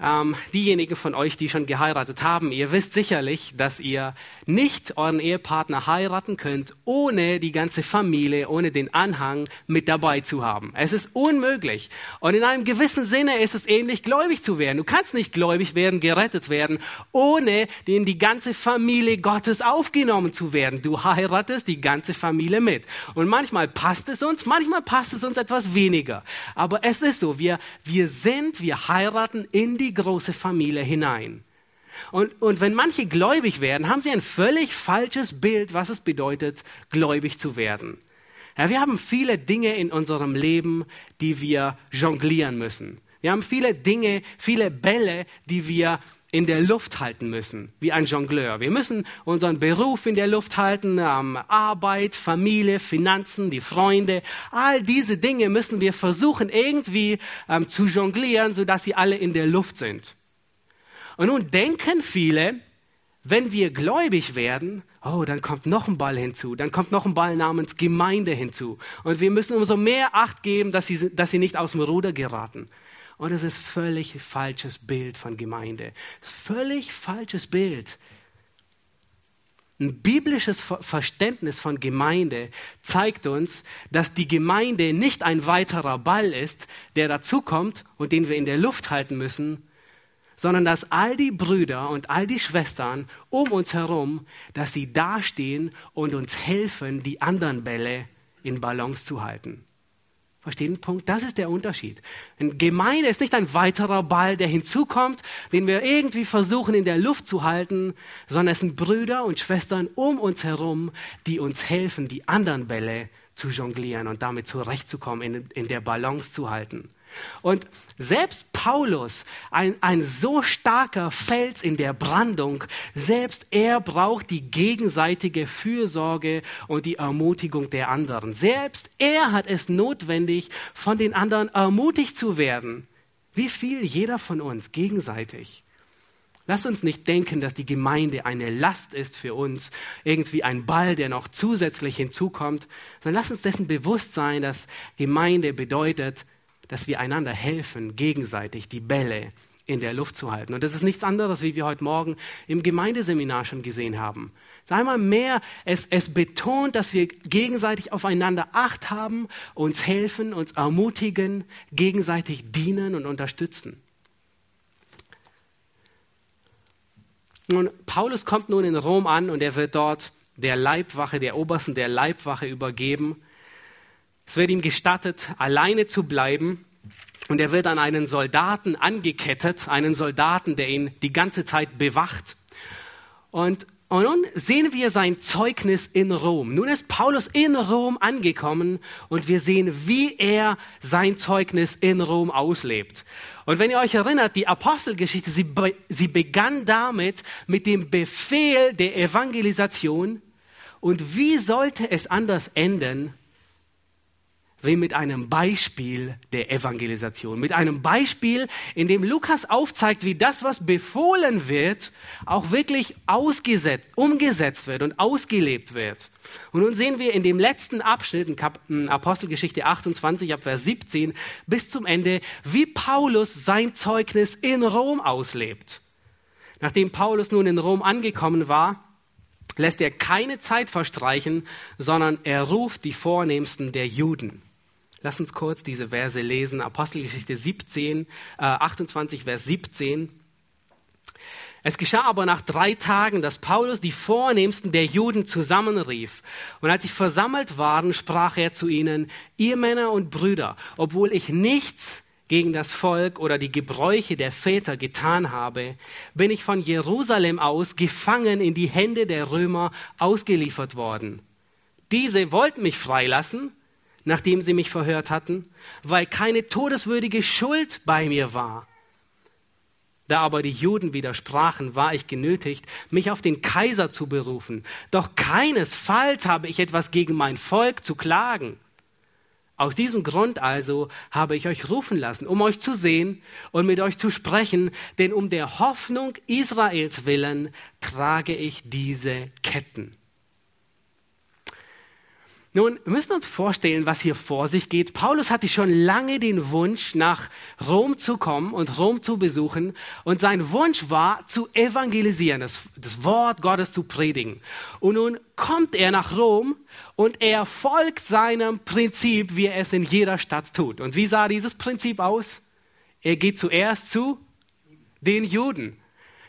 ähm, diejenigen von euch, die schon geheiratet haben, ihr wisst sicherlich, dass ihr nicht euren Ehepartner heiraten könnt, ohne die ganze Familie, ohne den Anhang mit dabei zu haben. Es ist unmöglich. Und in einem gewissen Sinne ist es ähnlich, gläubig zu werden. Du kannst nicht gläubig werden, gerettet werden, ohne in die ganze Familie Gottes aufgenommen zu werden. Du heiratest die ganze Familie mit. Und manchmal passt es uns, manchmal passt es uns etwas weniger. Aber es ist so, wir, wir sind, wir heiraten in die die große Familie hinein. Und, und wenn manche gläubig werden, haben sie ein völlig falsches Bild, was es bedeutet, gläubig zu werden. Ja, wir haben viele Dinge in unserem Leben, die wir jonglieren müssen. Wir haben viele Dinge, viele Bälle, die wir in der Luft halten müssen, wie ein Jongleur. Wir müssen unseren Beruf in der Luft halten, ähm, Arbeit, Familie, Finanzen, die Freunde. All diese Dinge müssen wir versuchen irgendwie ähm, zu jonglieren, sodass sie alle in der Luft sind. Und nun denken viele, wenn wir gläubig werden, oh, dann kommt noch ein Ball hinzu, dann kommt noch ein Ball namens Gemeinde hinzu. Und wir müssen umso mehr Acht geben, dass sie, dass sie nicht aus dem Ruder geraten. Und es ist völlig falsches Bild von Gemeinde. Völlig falsches Bild. Ein biblisches Verständnis von Gemeinde zeigt uns, dass die Gemeinde nicht ein weiterer Ball ist, der dazukommt und den wir in der Luft halten müssen, sondern dass all die Brüder und all die Schwestern um uns herum, dass sie dastehen und uns helfen, die anderen Bälle in Balance zu halten. Verstehen den Punkt? Das ist der Unterschied. Eine Gemeinde ist nicht ein weiterer Ball, der hinzukommt, den wir irgendwie versuchen in der Luft zu halten, sondern es sind Brüder und Schwestern um uns herum, die uns helfen, die anderen Bälle zu jonglieren und damit zurechtzukommen, in, in der Balance zu halten. Und selbst Paulus, ein, ein so starker Fels in der Brandung, selbst er braucht die gegenseitige Fürsorge und die Ermutigung der anderen. Selbst er hat es notwendig, von den anderen ermutigt zu werden. Wie viel jeder von uns gegenseitig. Lass uns nicht denken, dass die Gemeinde eine Last ist für uns, irgendwie ein Ball, der noch zusätzlich hinzukommt, sondern lass uns dessen bewusst sein, dass Gemeinde bedeutet, dass wir einander helfen, gegenseitig die Bälle in der Luft zu halten. Und das ist nichts anderes, wie wir heute Morgen im Gemeindeseminar schon gesehen haben. Einmal mehr, es, es betont, dass wir gegenseitig aufeinander Acht haben, uns helfen, uns ermutigen, gegenseitig dienen und unterstützen. Nun, Paulus kommt nun in Rom an und er wird dort der Leibwache, der Obersten der Leibwache übergeben. Es wird ihm gestattet, alleine zu bleiben. Und er wird an einen Soldaten angekettet, einen Soldaten, der ihn die ganze Zeit bewacht. Und, und nun sehen wir sein Zeugnis in Rom. Nun ist Paulus in Rom angekommen und wir sehen, wie er sein Zeugnis in Rom auslebt. Und wenn ihr euch erinnert, die Apostelgeschichte, sie, sie begann damit, mit dem Befehl der Evangelisation. Und wie sollte es anders enden, wie mit einem Beispiel der Evangelisation. Mit einem Beispiel, in dem Lukas aufzeigt, wie das, was befohlen wird, auch wirklich ausgesetzt, umgesetzt wird und ausgelebt wird. Und nun sehen wir in dem letzten Abschnitt, in Apostelgeschichte 28, ab Vers 17, bis zum Ende, wie Paulus sein Zeugnis in Rom auslebt. Nachdem Paulus nun in Rom angekommen war, lässt er keine Zeit verstreichen, sondern er ruft die Vornehmsten der Juden. Lass uns kurz diese Verse lesen. Apostelgeschichte 17, äh, 28, Vers 17. Es geschah aber nach drei Tagen, dass Paulus die Vornehmsten der Juden zusammenrief. Und als sie versammelt waren, sprach er zu ihnen, ihr Männer und Brüder, obwohl ich nichts gegen das Volk oder die Gebräuche der Väter getan habe, bin ich von Jerusalem aus gefangen in die Hände der Römer ausgeliefert worden. Diese wollten mich freilassen, nachdem sie mich verhört hatten, weil keine todeswürdige Schuld bei mir war. Da aber die Juden widersprachen, war ich genötigt, mich auf den Kaiser zu berufen. Doch keinesfalls habe ich etwas gegen mein Volk zu klagen. Aus diesem Grund also habe ich euch rufen lassen, um euch zu sehen und mit euch zu sprechen, denn um der Hoffnung Israels willen trage ich diese Ketten. Nun, wir müssen uns vorstellen, was hier vor sich geht. Paulus hatte schon lange den Wunsch, nach Rom zu kommen und Rom zu besuchen. Und sein Wunsch war, zu evangelisieren, das, das Wort Gottes zu predigen. Und nun kommt er nach Rom und er folgt seinem Prinzip, wie er es in jeder Stadt tut. Und wie sah dieses Prinzip aus? Er geht zuerst zu den Juden.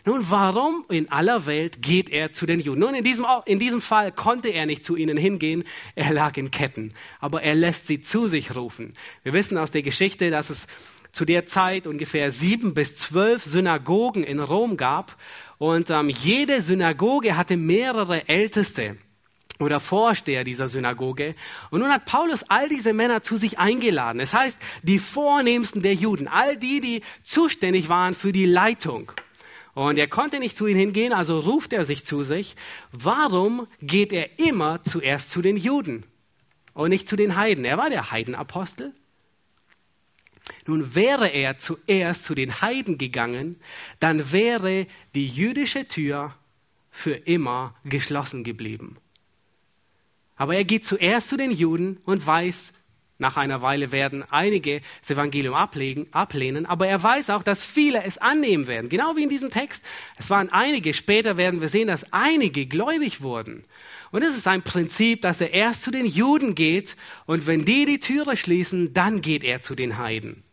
Nun, warum in aller Welt geht er zu den Juden? Nun, in diesem, in diesem Fall konnte er nicht zu ihnen hingehen, er lag in Ketten, aber er lässt sie zu sich rufen. Wir wissen aus der Geschichte, dass es zu der Zeit ungefähr sieben bis zwölf Synagogen in Rom gab und ähm, jede Synagoge hatte mehrere Älteste oder Vorsteher dieser Synagoge. Und nun hat Paulus all diese Männer zu sich eingeladen. Es heißt, die Vornehmsten der Juden, all die, die zuständig waren für die Leitung. Und er konnte nicht zu ihnen hingehen, also ruft er sich zu sich. Warum geht er immer zuerst zu den Juden und nicht zu den Heiden? Er war der Heidenapostel. Nun wäre er zuerst zu den Heiden gegangen, dann wäre die jüdische Tür für immer geschlossen geblieben. Aber er geht zuerst zu den Juden und weiß, nach einer Weile werden einige das Evangelium ablegen, ablehnen, aber er weiß auch, dass viele es annehmen werden. Genau wie in diesem Text. Es waren einige, später werden wir sehen, dass einige gläubig wurden. Und es ist ein Prinzip, dass er erst zu den Juden geht und wenn die die Türe schließen, dann geht er zu den Heiden.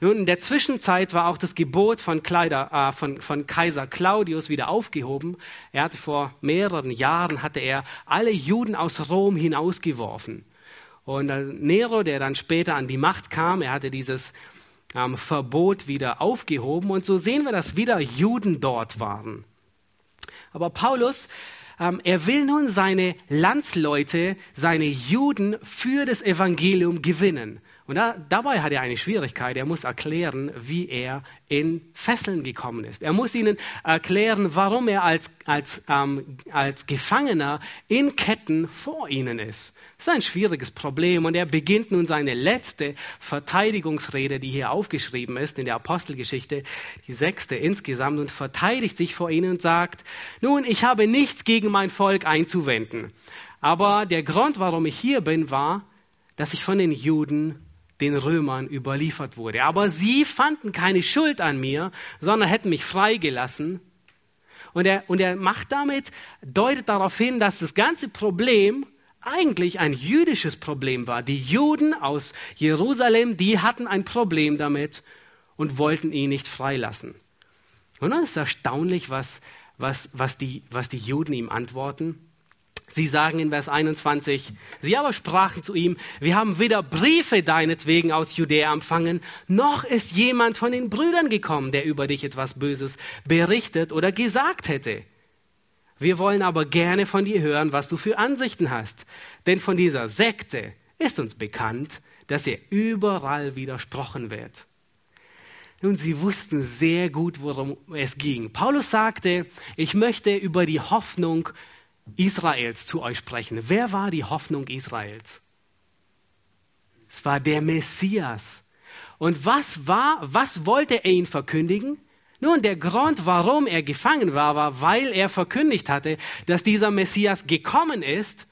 Nun, in der Zwischenzeit war auch das Gebot von, Kleider, äh, von, von Kaiser Claudius wieder aufgehoben. Er hatte vor mehreren Jahren, hatte er alle Juden aus Rom hinausgeworfen. Und Nero, der dann später an die Macht kam, er hatte dieses ähm, Verbot wieder aufgehoben. Und so sehen wir, dass wieder Juden dort waren. Aber Paulus, ähm, er will nun seine Landsleute, seine Juden für das Evangelium gewinnen. Und da, dabei hat er eine Schwierigkeit. Er muss erklären, wie er in Fesseln gekommen ist. Er muss ihnen erklären, warum er als, als, ähm, als Gefangener in Ketten vor ihnen ist. Das ist ein schwieriges Problem und er beginnt nun seine letzte Verteidigungsrede, die hier aufgeschrieben ist in der Apostelgeschichte, die sechste insgesamt, und verteidigt sich vor ihnen und sagt, nun, ich habe nichts gegen mein Volk einzuwenden. Aber der Grund, warum ich hier bin, war, dass ich von den Juden den Römern überliefert wurde. Aber sie fanden keine Schuld an mir, sondern hätten mich freigelassen. Und er, und er macht damit, deutet darauf hin, dass das ganze Problem eigentlich ein jüdisches Problem war. Die Juden aus Jerusalem, die hatten ein Problem damit und wollten ihn nicht freilassen. Und dann ist erstaunlich, was, was, was, die, was die Juden ihm antworten. Sie sagen in Vers 21, sie aber sprachen zu ihm, wir haben weder Briefe deinetwegen aus Judäa empfangen, noch ist jemand von den Brüdern gekommen, der über dich etwas Böses berichtet oder gesagt hätte. Wir wollen aber gerne von dir hören, was du für Ansichten hast. Denn von dieser Sekte ist uns bekannt, dass ihr überall widersprochen wird. Nun, sie wussten sehr gut, worum es ging. Paulus sagte, ich möchte über die Hoffnung Israels zu euch sprechen. Wer war die Hoffnung Israels? Es war der Messias. Und was war, was wollte er ihn verkündigen? Nun, der Grund, warum er gefangen war, war, weil er verkündigt hatte, dass dieser Messias gekommen ist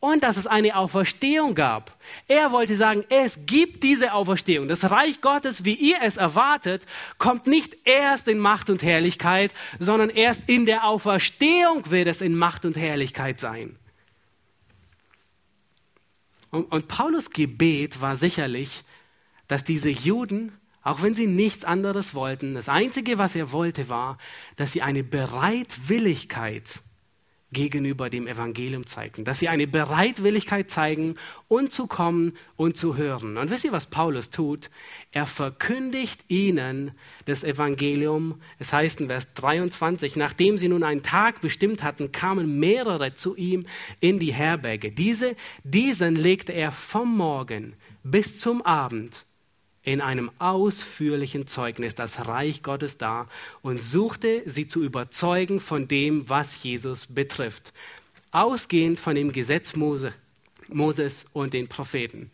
und dass es eine Auferstehung gab. Er wollte sagen, es gibt diese Auferstehung. Das Reich Gottes, wie ihr es erwartet, kommt nicht erst in Macht und Herrlichkeit, sondern erst in der Auferstehung wird es in Macht und Herrlichkeit sein. Und, und Paulus Gebet war sicherlich, dass diese Juden, auch wenn sie nichts anderes wollten, das Einzige, was er wollte, war, dass sie eine Bereitwilligkeit gegenüber dem Evangelium zeigten, dass sie eine Bereitwilligkeit zeigen, und zu kommen und zu hören. Und wisst ihr, was Paulus tut? Er verkündigt ihnen das Evangelium. Es heißt in Vers 23, nachdem sie nun einen Tag bestimmt hatten, kamen mehrere zu ihm in die Herberge. Diese, diesen legte er vom Morgen bis zum Abend in einem ausführlichen Zeugnis das Reich Gottes dar und suchte sie zu überzeugen von dem, was Jesus betrifft, ausgehend von dem Gesetz Mose, Moses und den Propheten.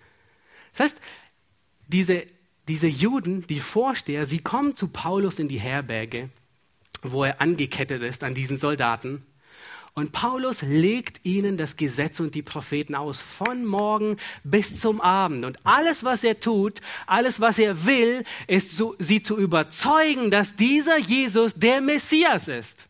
Das heißt, diese, diese Juden, die Vorsteher, sie kommen zu Paulus in die Herberge, wo er angekettet ist an diesen Soldaten und Paulus legt ihnen das Gesetz und die Propheten aus, von morgen bis zum Abend. Und alles, was er tut, alles, was er will, ist, so, sie zu überzeugen, dass dieser Jesus der Messias ist.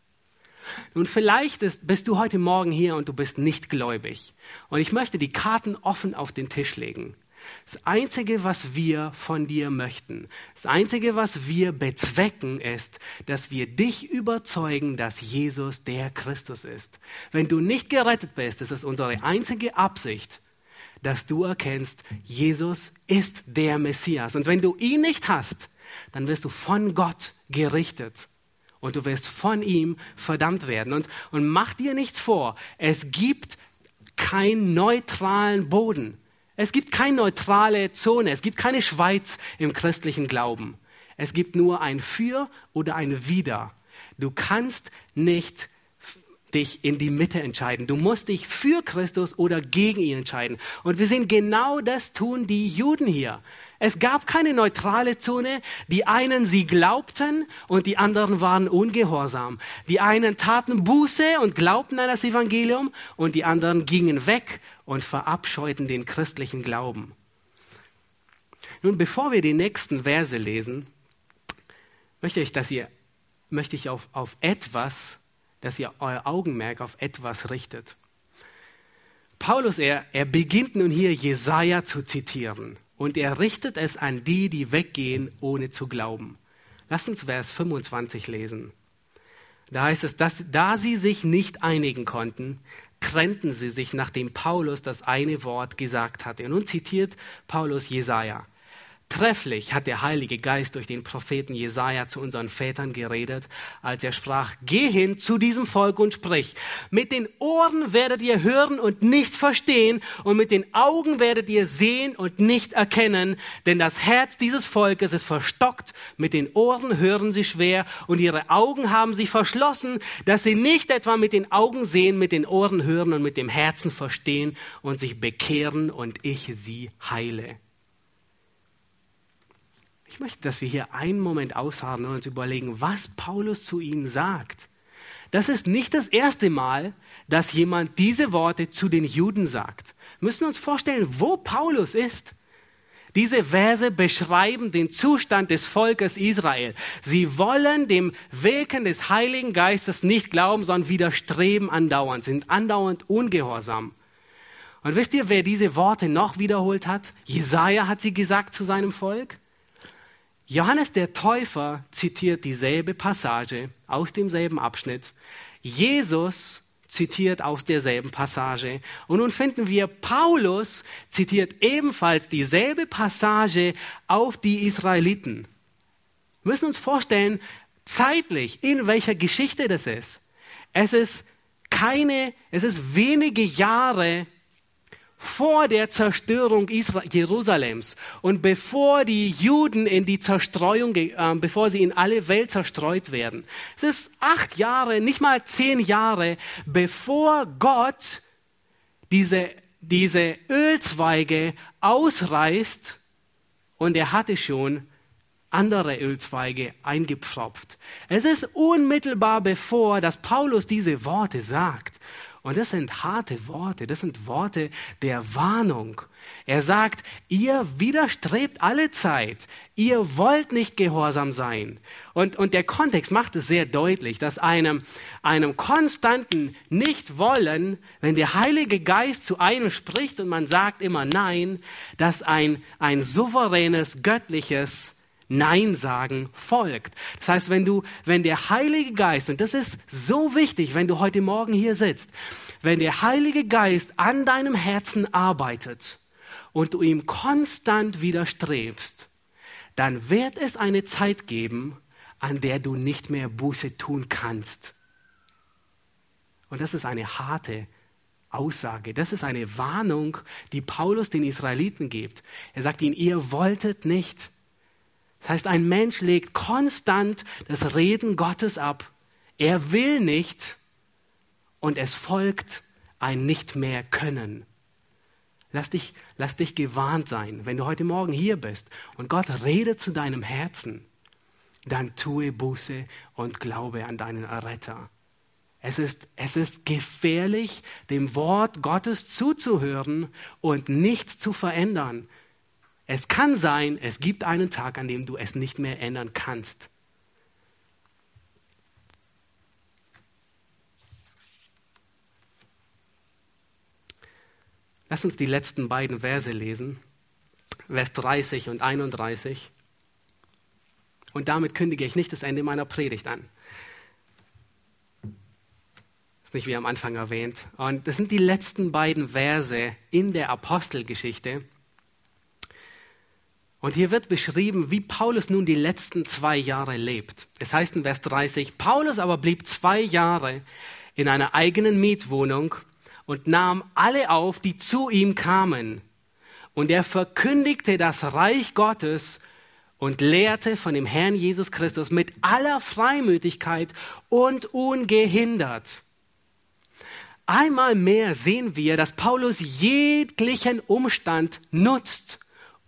Nun, vielleicht ist, bist du heute Morgen hier und du bist nicht gläubig. Und ich möchte die Karten offen auf den Tisch legen. Das Einzige, was wir von dir möchten, das Einzige, was wir bezwecken, ist, dass wir dich überzeugen, dass Jesus der Christus ist. Wenn du nicht gerettet bist, ist es unsere einzige Absicht, dass du erkennst, Jesus ist der Messias. Und wenn du ihn nicht hast, dann wirst du von Gott gerichtet und du wirst von ihm verdammt werden. Und, und mach dir nichts vor, es gibt keinen neutralen Boden. Es gibt keine neutrale Zone, es gibt keine Schweiz im christlichen Glauben. Es gibt nur ein Für oder ein Wider. Du kannst nicht dich in die Mitte entscheiden. Du musst dich für Christus oder gegen ihn entscheiden. Und wir sehen genau das tun die Juden hier. Es gab keine neutrale Zone. Die einen, sie glaubten und die anderen waren ungehorsam. Die einen taten Buße und glaubten an das Evangelium und die anderen gingen weg und verabscheuten den christlichen Glauben. Nun, bevor wir die nächsten Verse lesen, möchte ich, dass ihr, möchte ich auf, auf etwas, dass ihr euer Augenmerk auf etwas richtet. Paulus, er, er beginnt nun hier Jesaja zu zitieren und er richtet es an die, die weggehen, ohne zu glauben. Lasst uns Vers 25 lesen. Da heißt es, dass da sie sich nicht einigen konnten, trennten sie sich, nachdem Paulus das eine Wort gesagt hatte. Und nun zitiert Paulus Jesaja. Trefflich hat der Heilige Geist durch den Propheten Jesaja zu unseren Vätern geredet, als er sprach: Geh hin zu diesem Volk und sprich. Mit den Ohren werdet ihr hören und nicht verstehen, und mit den Augen werdet ihr sehen und nicht erkennen, denn das Herz dieses Volkes ist verstockt, mit den Ohren hören sie schwer, und ihre Augen haben sie verschlossen, dass sie nicht etwa mit den Augen sehen, mit den Ohren hören und mit dem Herzen verstehen und sich bekehren und ich sie heile. Ich möchte, dass wir hier einen Moment ausharren und uns überlegen, was Paulus zu ihnen sagt. Das ist nicht das erste Mal, dass jemand diese Worte zu den Juden sagt. Wir müssen uns vorstellen, wo Paulus ist. Diese Verse beschreiben den Zustand des Volkes Israel. Sie wollen dem Wirken des Heiligen Geistes nicht glauben, sondern widerstreben andauernd, sind andauernd ungehorsam. Und wisst ihr, wer diese Worte noch wiederholt hat? Jesaja hat sie gesagt zu seinem Volk. Johannes der Täufer zitiert dieselbe Passage aus demselben Abschnitt. Jesus zitiert aus derselben Passage. Und nun finden wir, Paulus zitiert ebenfalls dieselbe Passage auf die Israeliten. Wir müssen uns vorstellen, zeitlich, in welcher Geschichte das ist. Es ist keine, es ist wenige Jahre vor der Zerstörung Isra Jerusalems und bevor die Juden in die Zerstreuung, äh, bevor sie in alle Welt zerstreut werden. Es ist acht Jahre, nicht mal zehn Jahre, bevor Gott diese, diese Ölzweige ausreißt und er hatte schon andere Ölzweige eingepfropft. Es ist unmittelbar bevor, dass Paulus diese Worte sagt. Und das sind harte Worte, das sind Worte der Warnung. Er sagt, ihr widerstrebt alle Zeit, ihr wollt nicht gehorsam sein. Und, und der Kontext macht es sehr deutlich, dass einem, einem konstanten Nicht-Wollen, wenn der Heilige Geist zu einem spricht und man sagt immer Nein, dass ein, ein souveränes, göttliches Nein sagen folgt. Das heißt, wenn du, wenn der Heilige Geist, und das ist so wichtig, wenn du heute Morgen hier sitzt, wenn der Heilige Geist an deinem Herzen arbeitet und du ihm konstant widerstrebst, dann wird es eine Zeit geben, an der du nicht mehr Buße tun kannst. Und das ist eine harte Aussage. Das ist eine Warnung, die Paulus den Israeliten gibt. Er sagt ihnen, ihr wolltet nicht. Das heißt, ein Mensch legt konstant das Reden Gottes ab. Er will nicht und es folgt ein nicht mehr können. Lass dich, lass dich gewarnt sein, wenn du heute Morgen hier bist und Gott redet zu deinem Herzen, dann tue Buße und glaube an deinen Erretter. Es ist, es ist gefährlich, dem Wort Gottes zuzuhören und nichts zu verändern. Es kann sein, es gibt einen Tag, an dem du es nicht mehr ändern kannst. Lass uns die letzten beiden Verse lesen, Vers 30 und 31. Und damit kündige ich nicht das Ende meiner Predigt an. Das ist nicht wie am Anfang erwähnt. Und das sind die letzten beiden Verse in der Apostelgeschichte. Und hier wird beschrieben, wie Paulus nun die letzten zwei Jahre lebt. Es heißt in Vers 30, Paulus aber blieb zwei Jahre in einer eigenen Mietwohnung und nahm alle auf, die zu ihm kamen. Und er verkündigte das Reich Gottes und lehrte von dem Herrn Jesus Christus mit aller Freimütigkeit und ungehindert. Einmal mehr sehen wir, dass Paulus jeglichen Umstand nutzt,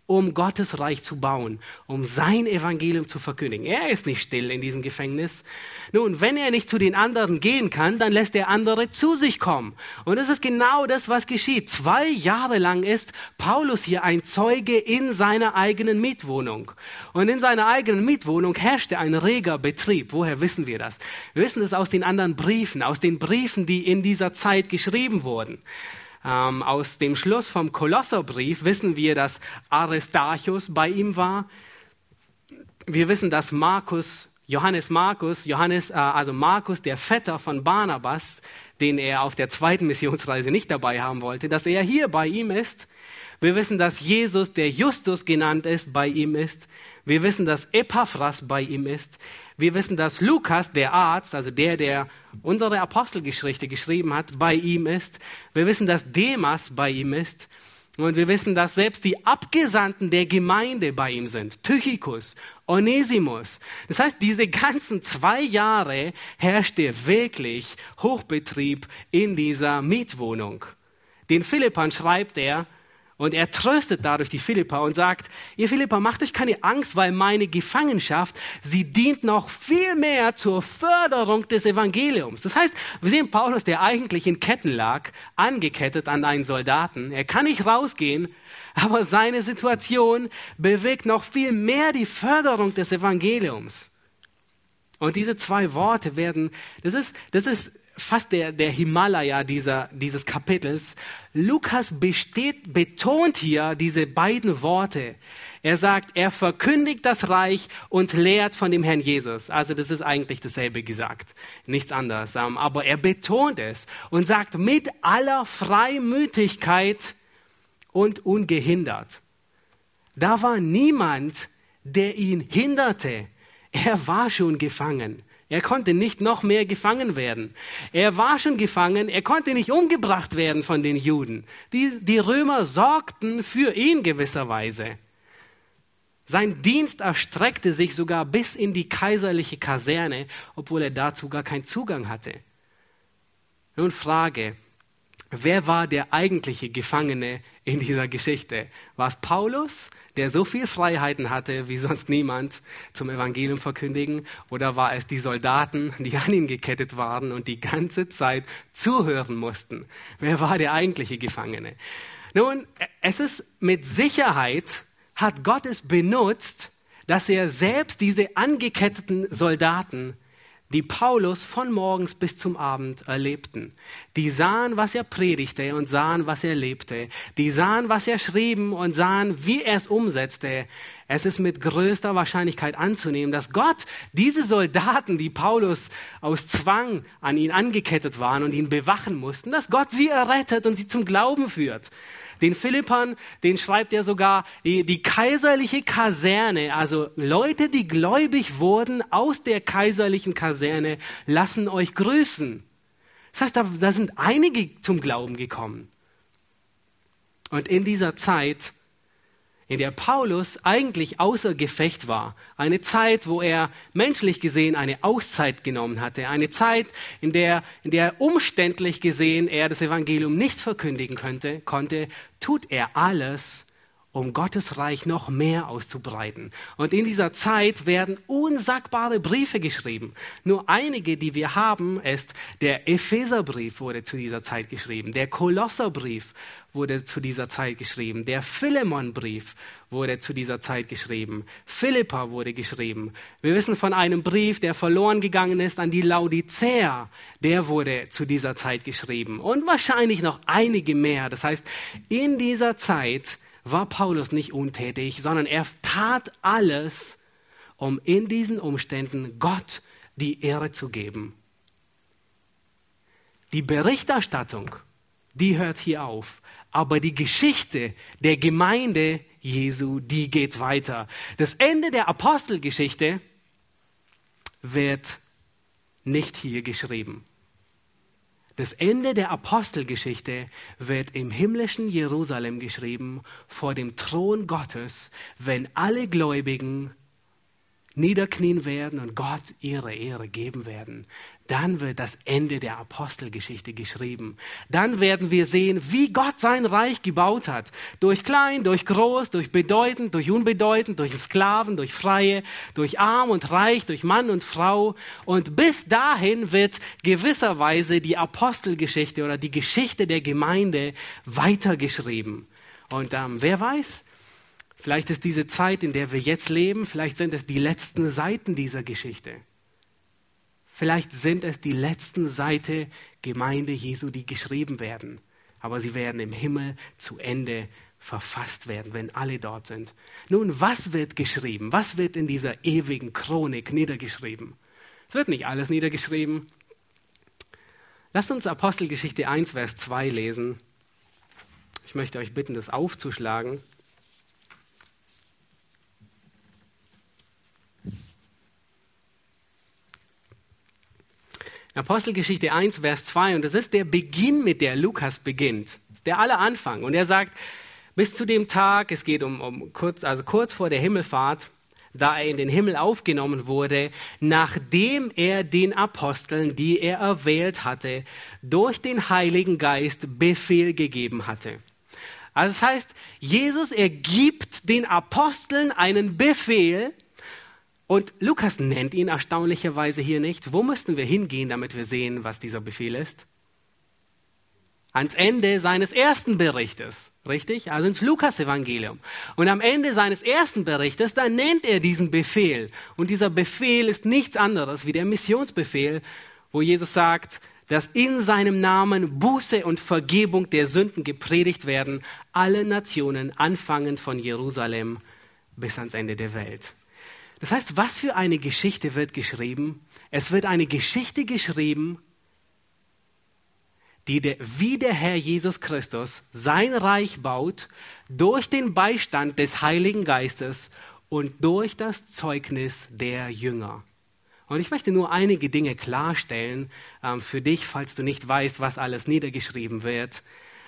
um Gottes Reich zu bauen, um sein Evangelium zu verkündigen. Er ist nicht still in diesem Gefängnis. Nun, wenn er nicht zu den anderen gehen kann, dann lässt er andere zu sich kommen. Und das ist genau das, was geschieht. Zwei Jahre lang ist Paulus hier ein Zeuge in seiner eigenen Mietwohnung. Und in seiner eigenen Mietwohnung herrschte ein reger Betrieb. Woher wissen wir das? Wir wissen es aus den anderen Briefen, aus den Briefen, die in dieser Zeit geschrieben wurden. Ähm, aus dem Schluss vom Kolosserbrief wissen wir, dass Aristarchus bei ihm war. Wir wissen, dass Markus, Johannes Markus, Johannes, äh, also Markus, der Vetter von Barnabas, den er auf der zweiten Missionsreise nicht dabei haben wollte, dass er hier bei ihm ist. Wir wissen, dass Jesus, der Justus genannt ist, bei ihm ist. Wir wissen, dass Epaphras bei ihm ist. Wir wissen, dass Lukas, der Arzt, also der, der unsere Apostelgeschichte geschrieben hat, bei ihm ist. Wir wissen, dass Demas bei ihm ist. Und wir wissen, dass selbst die Abgesandten der Gemeinde bei ihm sind. Tychicus, Onesimus. Das heißt, diese ganzen zwei Jahre herrschte wirklich Hochbetrieb in dieser Mietwohnung. Den Philippern schreibt er, Und er tröstet dadurch die Philippa und sagt, ihr Philippa, macht euch keine Angst, weil meine Gefangenschaft, sie dient noch viel mehr zur Förderung des Evangeliums. Das heißt, wir sehen Paulus, der eigentlich in Ketten lag, angekettet an einen Soldaten. Er kann nicht rausgehen, aber seine Situation bewegt noch viel mehr die Förderung des Evangeliums. Und diese zwei Worte werden, das ist, das ist fast der, der Himalaya dieser, dieses Kapitels. Lukas besteht, betont hier diese beiden Worte. Er sagt, er verkündigt das Reich und lehrt von dem Herrn Jesus. Also das ist eigentlich dasselbe gesagt, nichts anderes. Ähm, aber er betont es und sagt mit aller Freimütigkeit und ungehindert. Da war niemand, der ihn hinderte. Er war schon gefangen. Er konnte nicht noch mehr gefangen werden. Er war schon gefangen, er konnte nicht umgebracht werden von den Juden. Die, die Römer sorgten für ihn gewisserweise. Sein Dienst erstreckte sich sogar bis in die kaiserliche Kaserne, obwohl er dazu gar keinen Zugang hatte. Nun Frage, wer war der eigentliche Gefangene in dieser Geschichte? War es Paulus? der so viel Freiheiten hatte wie sonst niemand zum Evangelium verkündigen? Oder war es die Soldaten, die an ihn gekettet waren und die ganze Zeit zuhören mussten? Wer war der eigentliche Gefangene? Nun, es ist mit Sicherheit, hat Gott es benutzt, dass er selbst diese angeketteten Soldaten die Paulus von morgens bis zum Abend erlebten. Die sahen, was er predigte und sahen, was er lebte. Die sahen, was er schrieben und sahen, wie er es umsetzte. Es ist mit größter Wahrscheinlichkeit anzunehmen, dass Gott diese Soldaten, die Paulus aus Zwang an ihn angekettet waren und ihn bewachen mussten, dass Gott sie errettet und sie zum Glauben führt. Den Philippern, den schreibt er sogar die, die kaiserliche Kaserne, also Leute, die gläubig wurden aus der kaiserlichen Kaserne, lassen euch grüßen. Das heißt, da, da sind einige zum Glauben gekommen. Und in dieser Zeit in der Paulus eigentlich außer Gefecht war. Eine Zeit, wo er menschlich gesehen eine Auszeit genommen hatte. Eine Zeit, in der, in der umständlich gesehen er das Evangelium nicht verkündigen könnte, konnte, tut er alles, um Gottes Reich noch mehr auszubreiten. Und in dieser Zeit werden unsagbare Briefe geschrieben. Nur einige, die wir haben, ist der Epheserbrief wurde zu dieser Zeit geschrieben, der Kolosserbrief wurde zu dieser Zeit geschrieben, der Philemonbrief wurde zu dieser Zeit geschrieben, Philippa wurde geschrieben. Wir wissen von einem Brief, der verloren gegangen ist an die Laodicea, der wurde zu dieser Zeit geschrieben und wahrscheinlich noch einige mehr. Das heißt, in dieser Zeit war Paulus nicht untätig, sondern er tat alles, um in diesen Umständen Gott die Ehre zu geben. Die Berichterstattung, die hört hier auf, aber die Geschichte der Gemeinde Jesu, die geht weiter. Das Ende der Apostelgeschichte wird nicht hier geschrieben. Das Ende der Apostelgeschichte wird im himmlischen Jerusalem geschrieben, vor dem Thron Gottes, wenn alle Gläubigen niederknien werden und Gott ihre Ehre geben werden. Dann wird das Ende der Apostelgeschichte geschrieben. Dann werden wir sehen, wie Gott sein Reich gebaut hat. Durch klein, durch groß, durch bedeutend, durch unbedeutend, durch Sklaven, durch Freie, durch arm und reich, durch Mann und Frau. Und bis dahin wird gewisserweise die Apostelgeschichte oder die Geschichte der Gemeinde weitergeschrieben. Und ähm, wer weiß, Vielleicht ist diese Zeit, in der wir jetzt leben, vielleicht sind es die letzten Seiten dieser Geschichte. Vielleicht sind es die letzten Seiten Gemeinde Jesu, die geschrieben werden. Aber sie werden im Himmel zu Ende verfasst werden, wenn alle dort sind. Nun, was wird geschrieben? Was wird in dieser ewigen Chronik niedergeschrieben? Es wird nicht alles niedergeschrieben. Lasst uns Apostelgeschichte 1, Vers 2 lesen. Ich möchte euch bitten, das aufzuschlagen. Apostelgeschichte 1, Vers 2, und das ist der Beginn, mit der Lukas beginnt. Der aller Anfang. Und er sagt, bis zu dem Tag, es geht um, um kurz, also kurz vor der Himmelfahrt, da er in den Himmel aufgenommen wurde, nachdem er den Aposteln, die er erwählt hatte, durch den Heiligen Geist Befehl gegeben hatte. Also das heißt, Jesus, er gibt den Aposteln einen Befehl und Lukas nennt ihn erstaunlicherweise hier nicht. Wo müssten wir hingehen, damit wir sehen, was dieser Befehl ist? Ans Ende seines ersten Berichtes, richtig? Also ins Lukas-Evangelium. Und am Ende seines ersten Berichtes, da nennt er diesen Befehl. Und dieser Befehl ist nichts anderes wie der Missionsbefehl, wo Jesus sagt, dass in seinem Namen Buße und Vergebung der Sünden gepredigt werden, alle Nationen, anfangend von Jerusalem bis ans Ende der Welt. Das heißt, was für eine Geschichte wird geschrieben? Es wird eine Geschichte geschrieben, die der, wie der Herr Jesus Christus sein Reich baut, durch den Beistand des Heiligen Geistes und durch das Zeugnis der Jünger. Und ich möchte nur einige Dinge klarstellen ähm, für dich, falls du nicht weißt, was alles niedergeschrieben wird.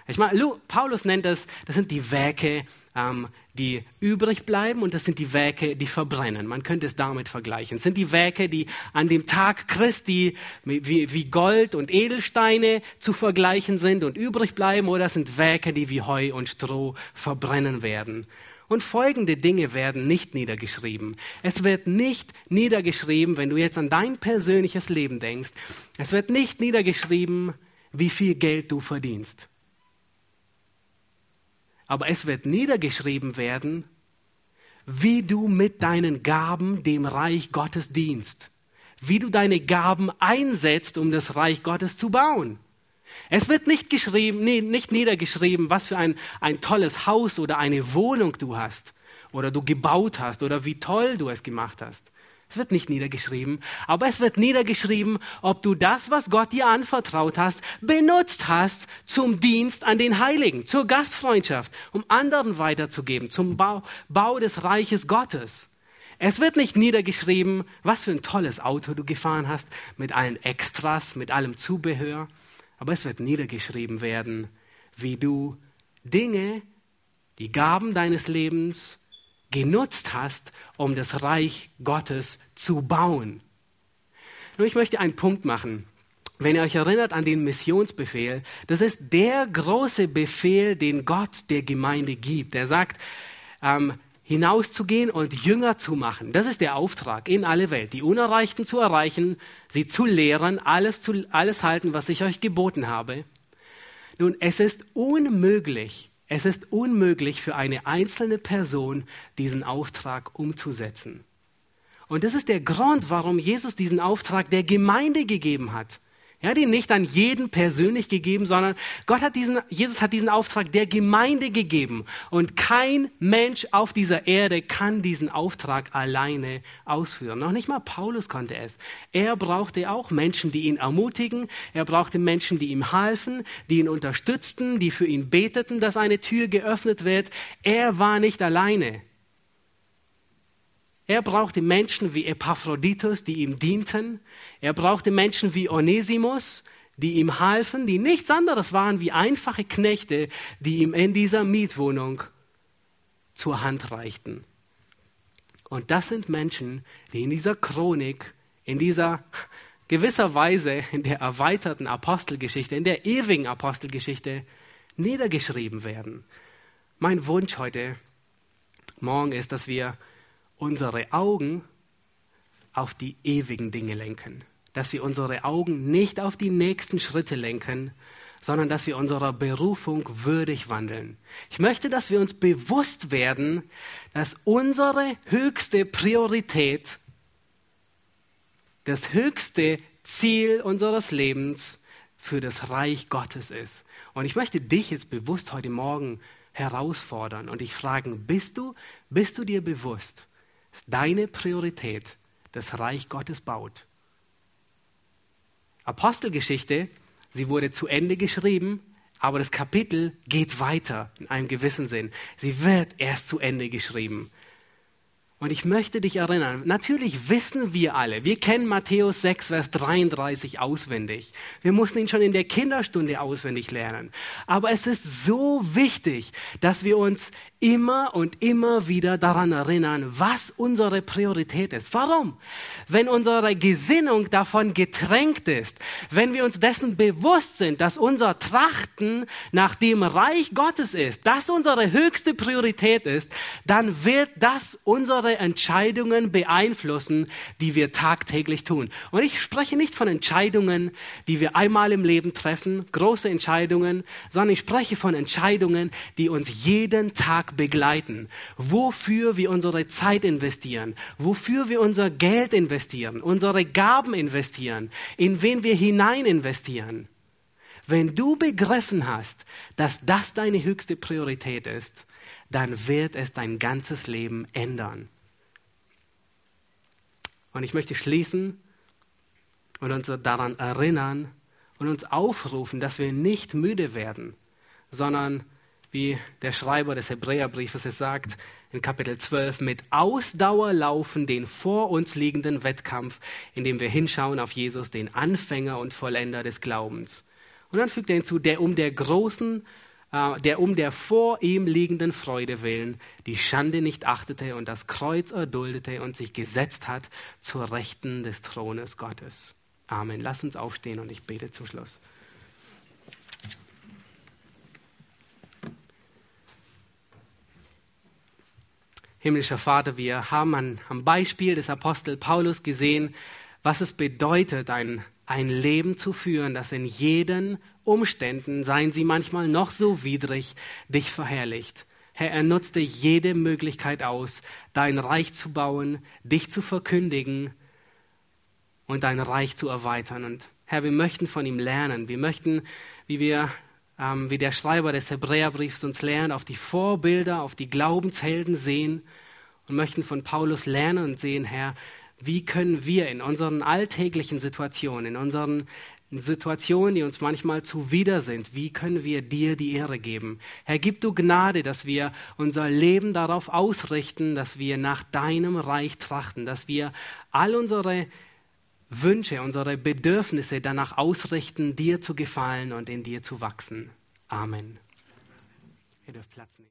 Ich meine, Paulus nennt das, das sind die Werke, ähm, die übrig bleiben und das sind die Werke, die verbrennen. Man könnte es damit vergleichen. Es sind die Werke, die an dem Tag Christi wie, Gold und Edelsteine zu vergleichen sind und übrig bleiben oder es sind Werke, die wie Heu und Stroh verbrennen werden. Und folgende Dinge werden nicht niedergeschrieben. Es wird nicht niedergeschrieben, wenn du jetzt an dein persönliches Leben denkst, es wird nicht niedergeschrieben, wie viel Geld du verdienst. Aber es wird niedergeschrieben werden, wie du mit deinen Gaben dem Reich Gottes dienst, wie du deine Gaben einsetzt, um das Reich Gottes zu bauen. Es wird nicht geschrieben, nee, nicht niedergeschrieben, was für ein, ein tolles Haus oder eine Wohnung du hast oder du gebaut hast oder wie toll du es gemacht hast. Es wird nicht niedergeschrieben, aber es wird niedergeschrieben, ob du das, was Gott dir anvertraut hast, benutzt hast zum Dienst an den Heiligen, zur Gastfreundschaft, um anderen weiterzugeben, zum Bau, Bau des Reiches Gottes. Es wird nicht niedergeschrieben, was für ein tolles Auto du gefahren hast, mit allen Extras, mit allem Zubehör. Aber es wird niedergeschrieben werden, wie du Dinge, die Gaben deines Lebens genutzt hast, um das Reich Gottes zu bauen. Nur ich möchte einen Punkt machen. Wenn ihr euch erinnert an den Missionsbefehl, das ist der große Befehl, den Gott der Gemeinde gibt. Er sagt, ähm, hinauszugehen und Jünger zu machen. Das ist der Auftrag in alle Welt, die Unerreichten zu erreichen, sie zu lehren, alles, zu, alles halten, was ich euch geboten habe. Nun, es ist unmöglich, es ist unmöglich für eine einzelne Person, diesen Auftrag umzusetzen. Und das ist der Grund, warum Jesus diesen Auftrag der Gemeinde gegeben hat. Hat ihn nicht an jeden persönlich gegeben, sondern Gott hat diesen, Jesus hat diesen Auftrag der Gemeinde gegeben. Und kein Mensch auf dieser Erde kann diesen Auftrag alleine ausführen. Noch nicht mal Paulus konnte es. Er brauchte auch Menschen, die ihn ermutigen. Er brauchte Menschen, die ihm halfen, die ihn unterstützten, die für ihn beteten, dass eine Tür geöffnet wird. Er war nicht alleine. Er brauchte Menschen wie Epaphroditus, die ihm dienten. Er brauchte Menschen wie Onesimus, die ihm halfen, die nichts anderes waren wie einfache Knechte, die ihm in dieser Mietwohnung zur Hand reichten. Und das sind Menschen, die in dieser Chronik, in dieser gewisser Weise, in der erweiterten Apostelgeschichte, in der ewigen Apostelgeschichte niedergeschrieben werden. Mein Wunsch heute Morgen ist, dass wir unsere Augen auf die ewigen Dinge lenken. Dass wir unsere Augen nicht auf die nächsten Schritte lenken, sondern dass wir unserer Berufung würdig wandeln. Ich möchte, dass wir uns bewusst werden, dass unsere höchste Priorität, das höchste Ziel unseres Lebens für das Reich Gottes ist. Und ich möchte dich jetzt bewusst heute Morgen herausfordern und dich fragen, bist du, bist du dir bewusst, ist deine Priorität das Reich Gottes baut. Apostelgeschichte, sie wurde zu Ende geschrieben, aber das Kapitel geht weiter in einem gewissen Sinn. Sie wird erst zu Ende geschrieben. Und ich möchte dich erinnern, natürlich wissen wir alle, wir kennen Matthäus 6, Vers 33 auswendig. Wir mussten ihn schon in der Kinderstunde auswendig lernen. Aber es ist so wichtig, dass wir uns immer und immer wieder daran erinnern, was unsere Priorität ist. Warum? Wenn unsere Gesinnung davon getränkt ist, wenn wir uns dessen bewusst sind, dass unser Trachten nach dem Reich Gottes ist, das unsere höchste Priorität ist, dann wird das unsere Entscheidungen beeinflussen, die wir tagtäglich tun. Und ich spreche nicht von Entscheidungen, die wir einmal im Leben treffen, große Entscheidungen, sondern ich spreche von Entscheidungen, die uns jeden Tag begleiten, wofür wir unsere Zeit investieren, wofür wir unser Geld investieren, unsere Gaben investieren, in wen wir hinein investieren. Wenn du begriffen hast, dass das deine höchste Priorität ist, dann wird es dein ganzes Leben ändern. Und ich möchte schließen und uns daran erinnern und uns aufrufen, dass wir nicht müde werden, sondern wie der Schreiber des Hebräerbriefes es sagt, in Kapitel 12, mit Ausdauer laufen den vor uns liegenden Wettkampf, indem wir hinschauen auf Jesus, den Anfänger und Vollender des Glaubens. Und dann fügt er hinzu, der um der großen, der um der vor ihm liegenden Freude willen die Schande nicht achtete und das Kreuz erduldete und sich gesetzt hat zur Rechten des Thrones Gottes. Amen. Lass uns aufstehen und ich bete zum Schluss. Himmlischer Vater, wir haben an, am Beispiel des Apostel Paulus gesehen, was es bedeutet, ein, ein Leben zu führen, das in jeden Umständen, seien sie manchmal noch so widrig, dich verherrlicht. Herr, er nutzte jede Möglichkeit aus, dein Reich zu bauen, dich zu verkündigen und dein Reich zu erweitern. Und Herr, wir möchten von ihm lernen. Wir möchten, wie wir ähm, wie der Schreiber des Hebräerbriefs uns lernt, auf die Vorbilder, auf die Glaubenshelden sehen und möchten von Paulus lernen und sehen, Herr, wie können wir in unseren alltäglichen Situationen, in unseren Situationen, die uns manchmal zuwider sind, wie können wir dir die Ehre geben? Herr, gib du Gnade, dass wir unser Leben darauf ausrichten, dass wir nach deinem Reich trachten, dass wir all unsere Wünsche, unsere Bedürfnisse danach ausrichten, dir zu gefallen und in dir zu wachsen. Amen. Ihr dürft Platz nehmen.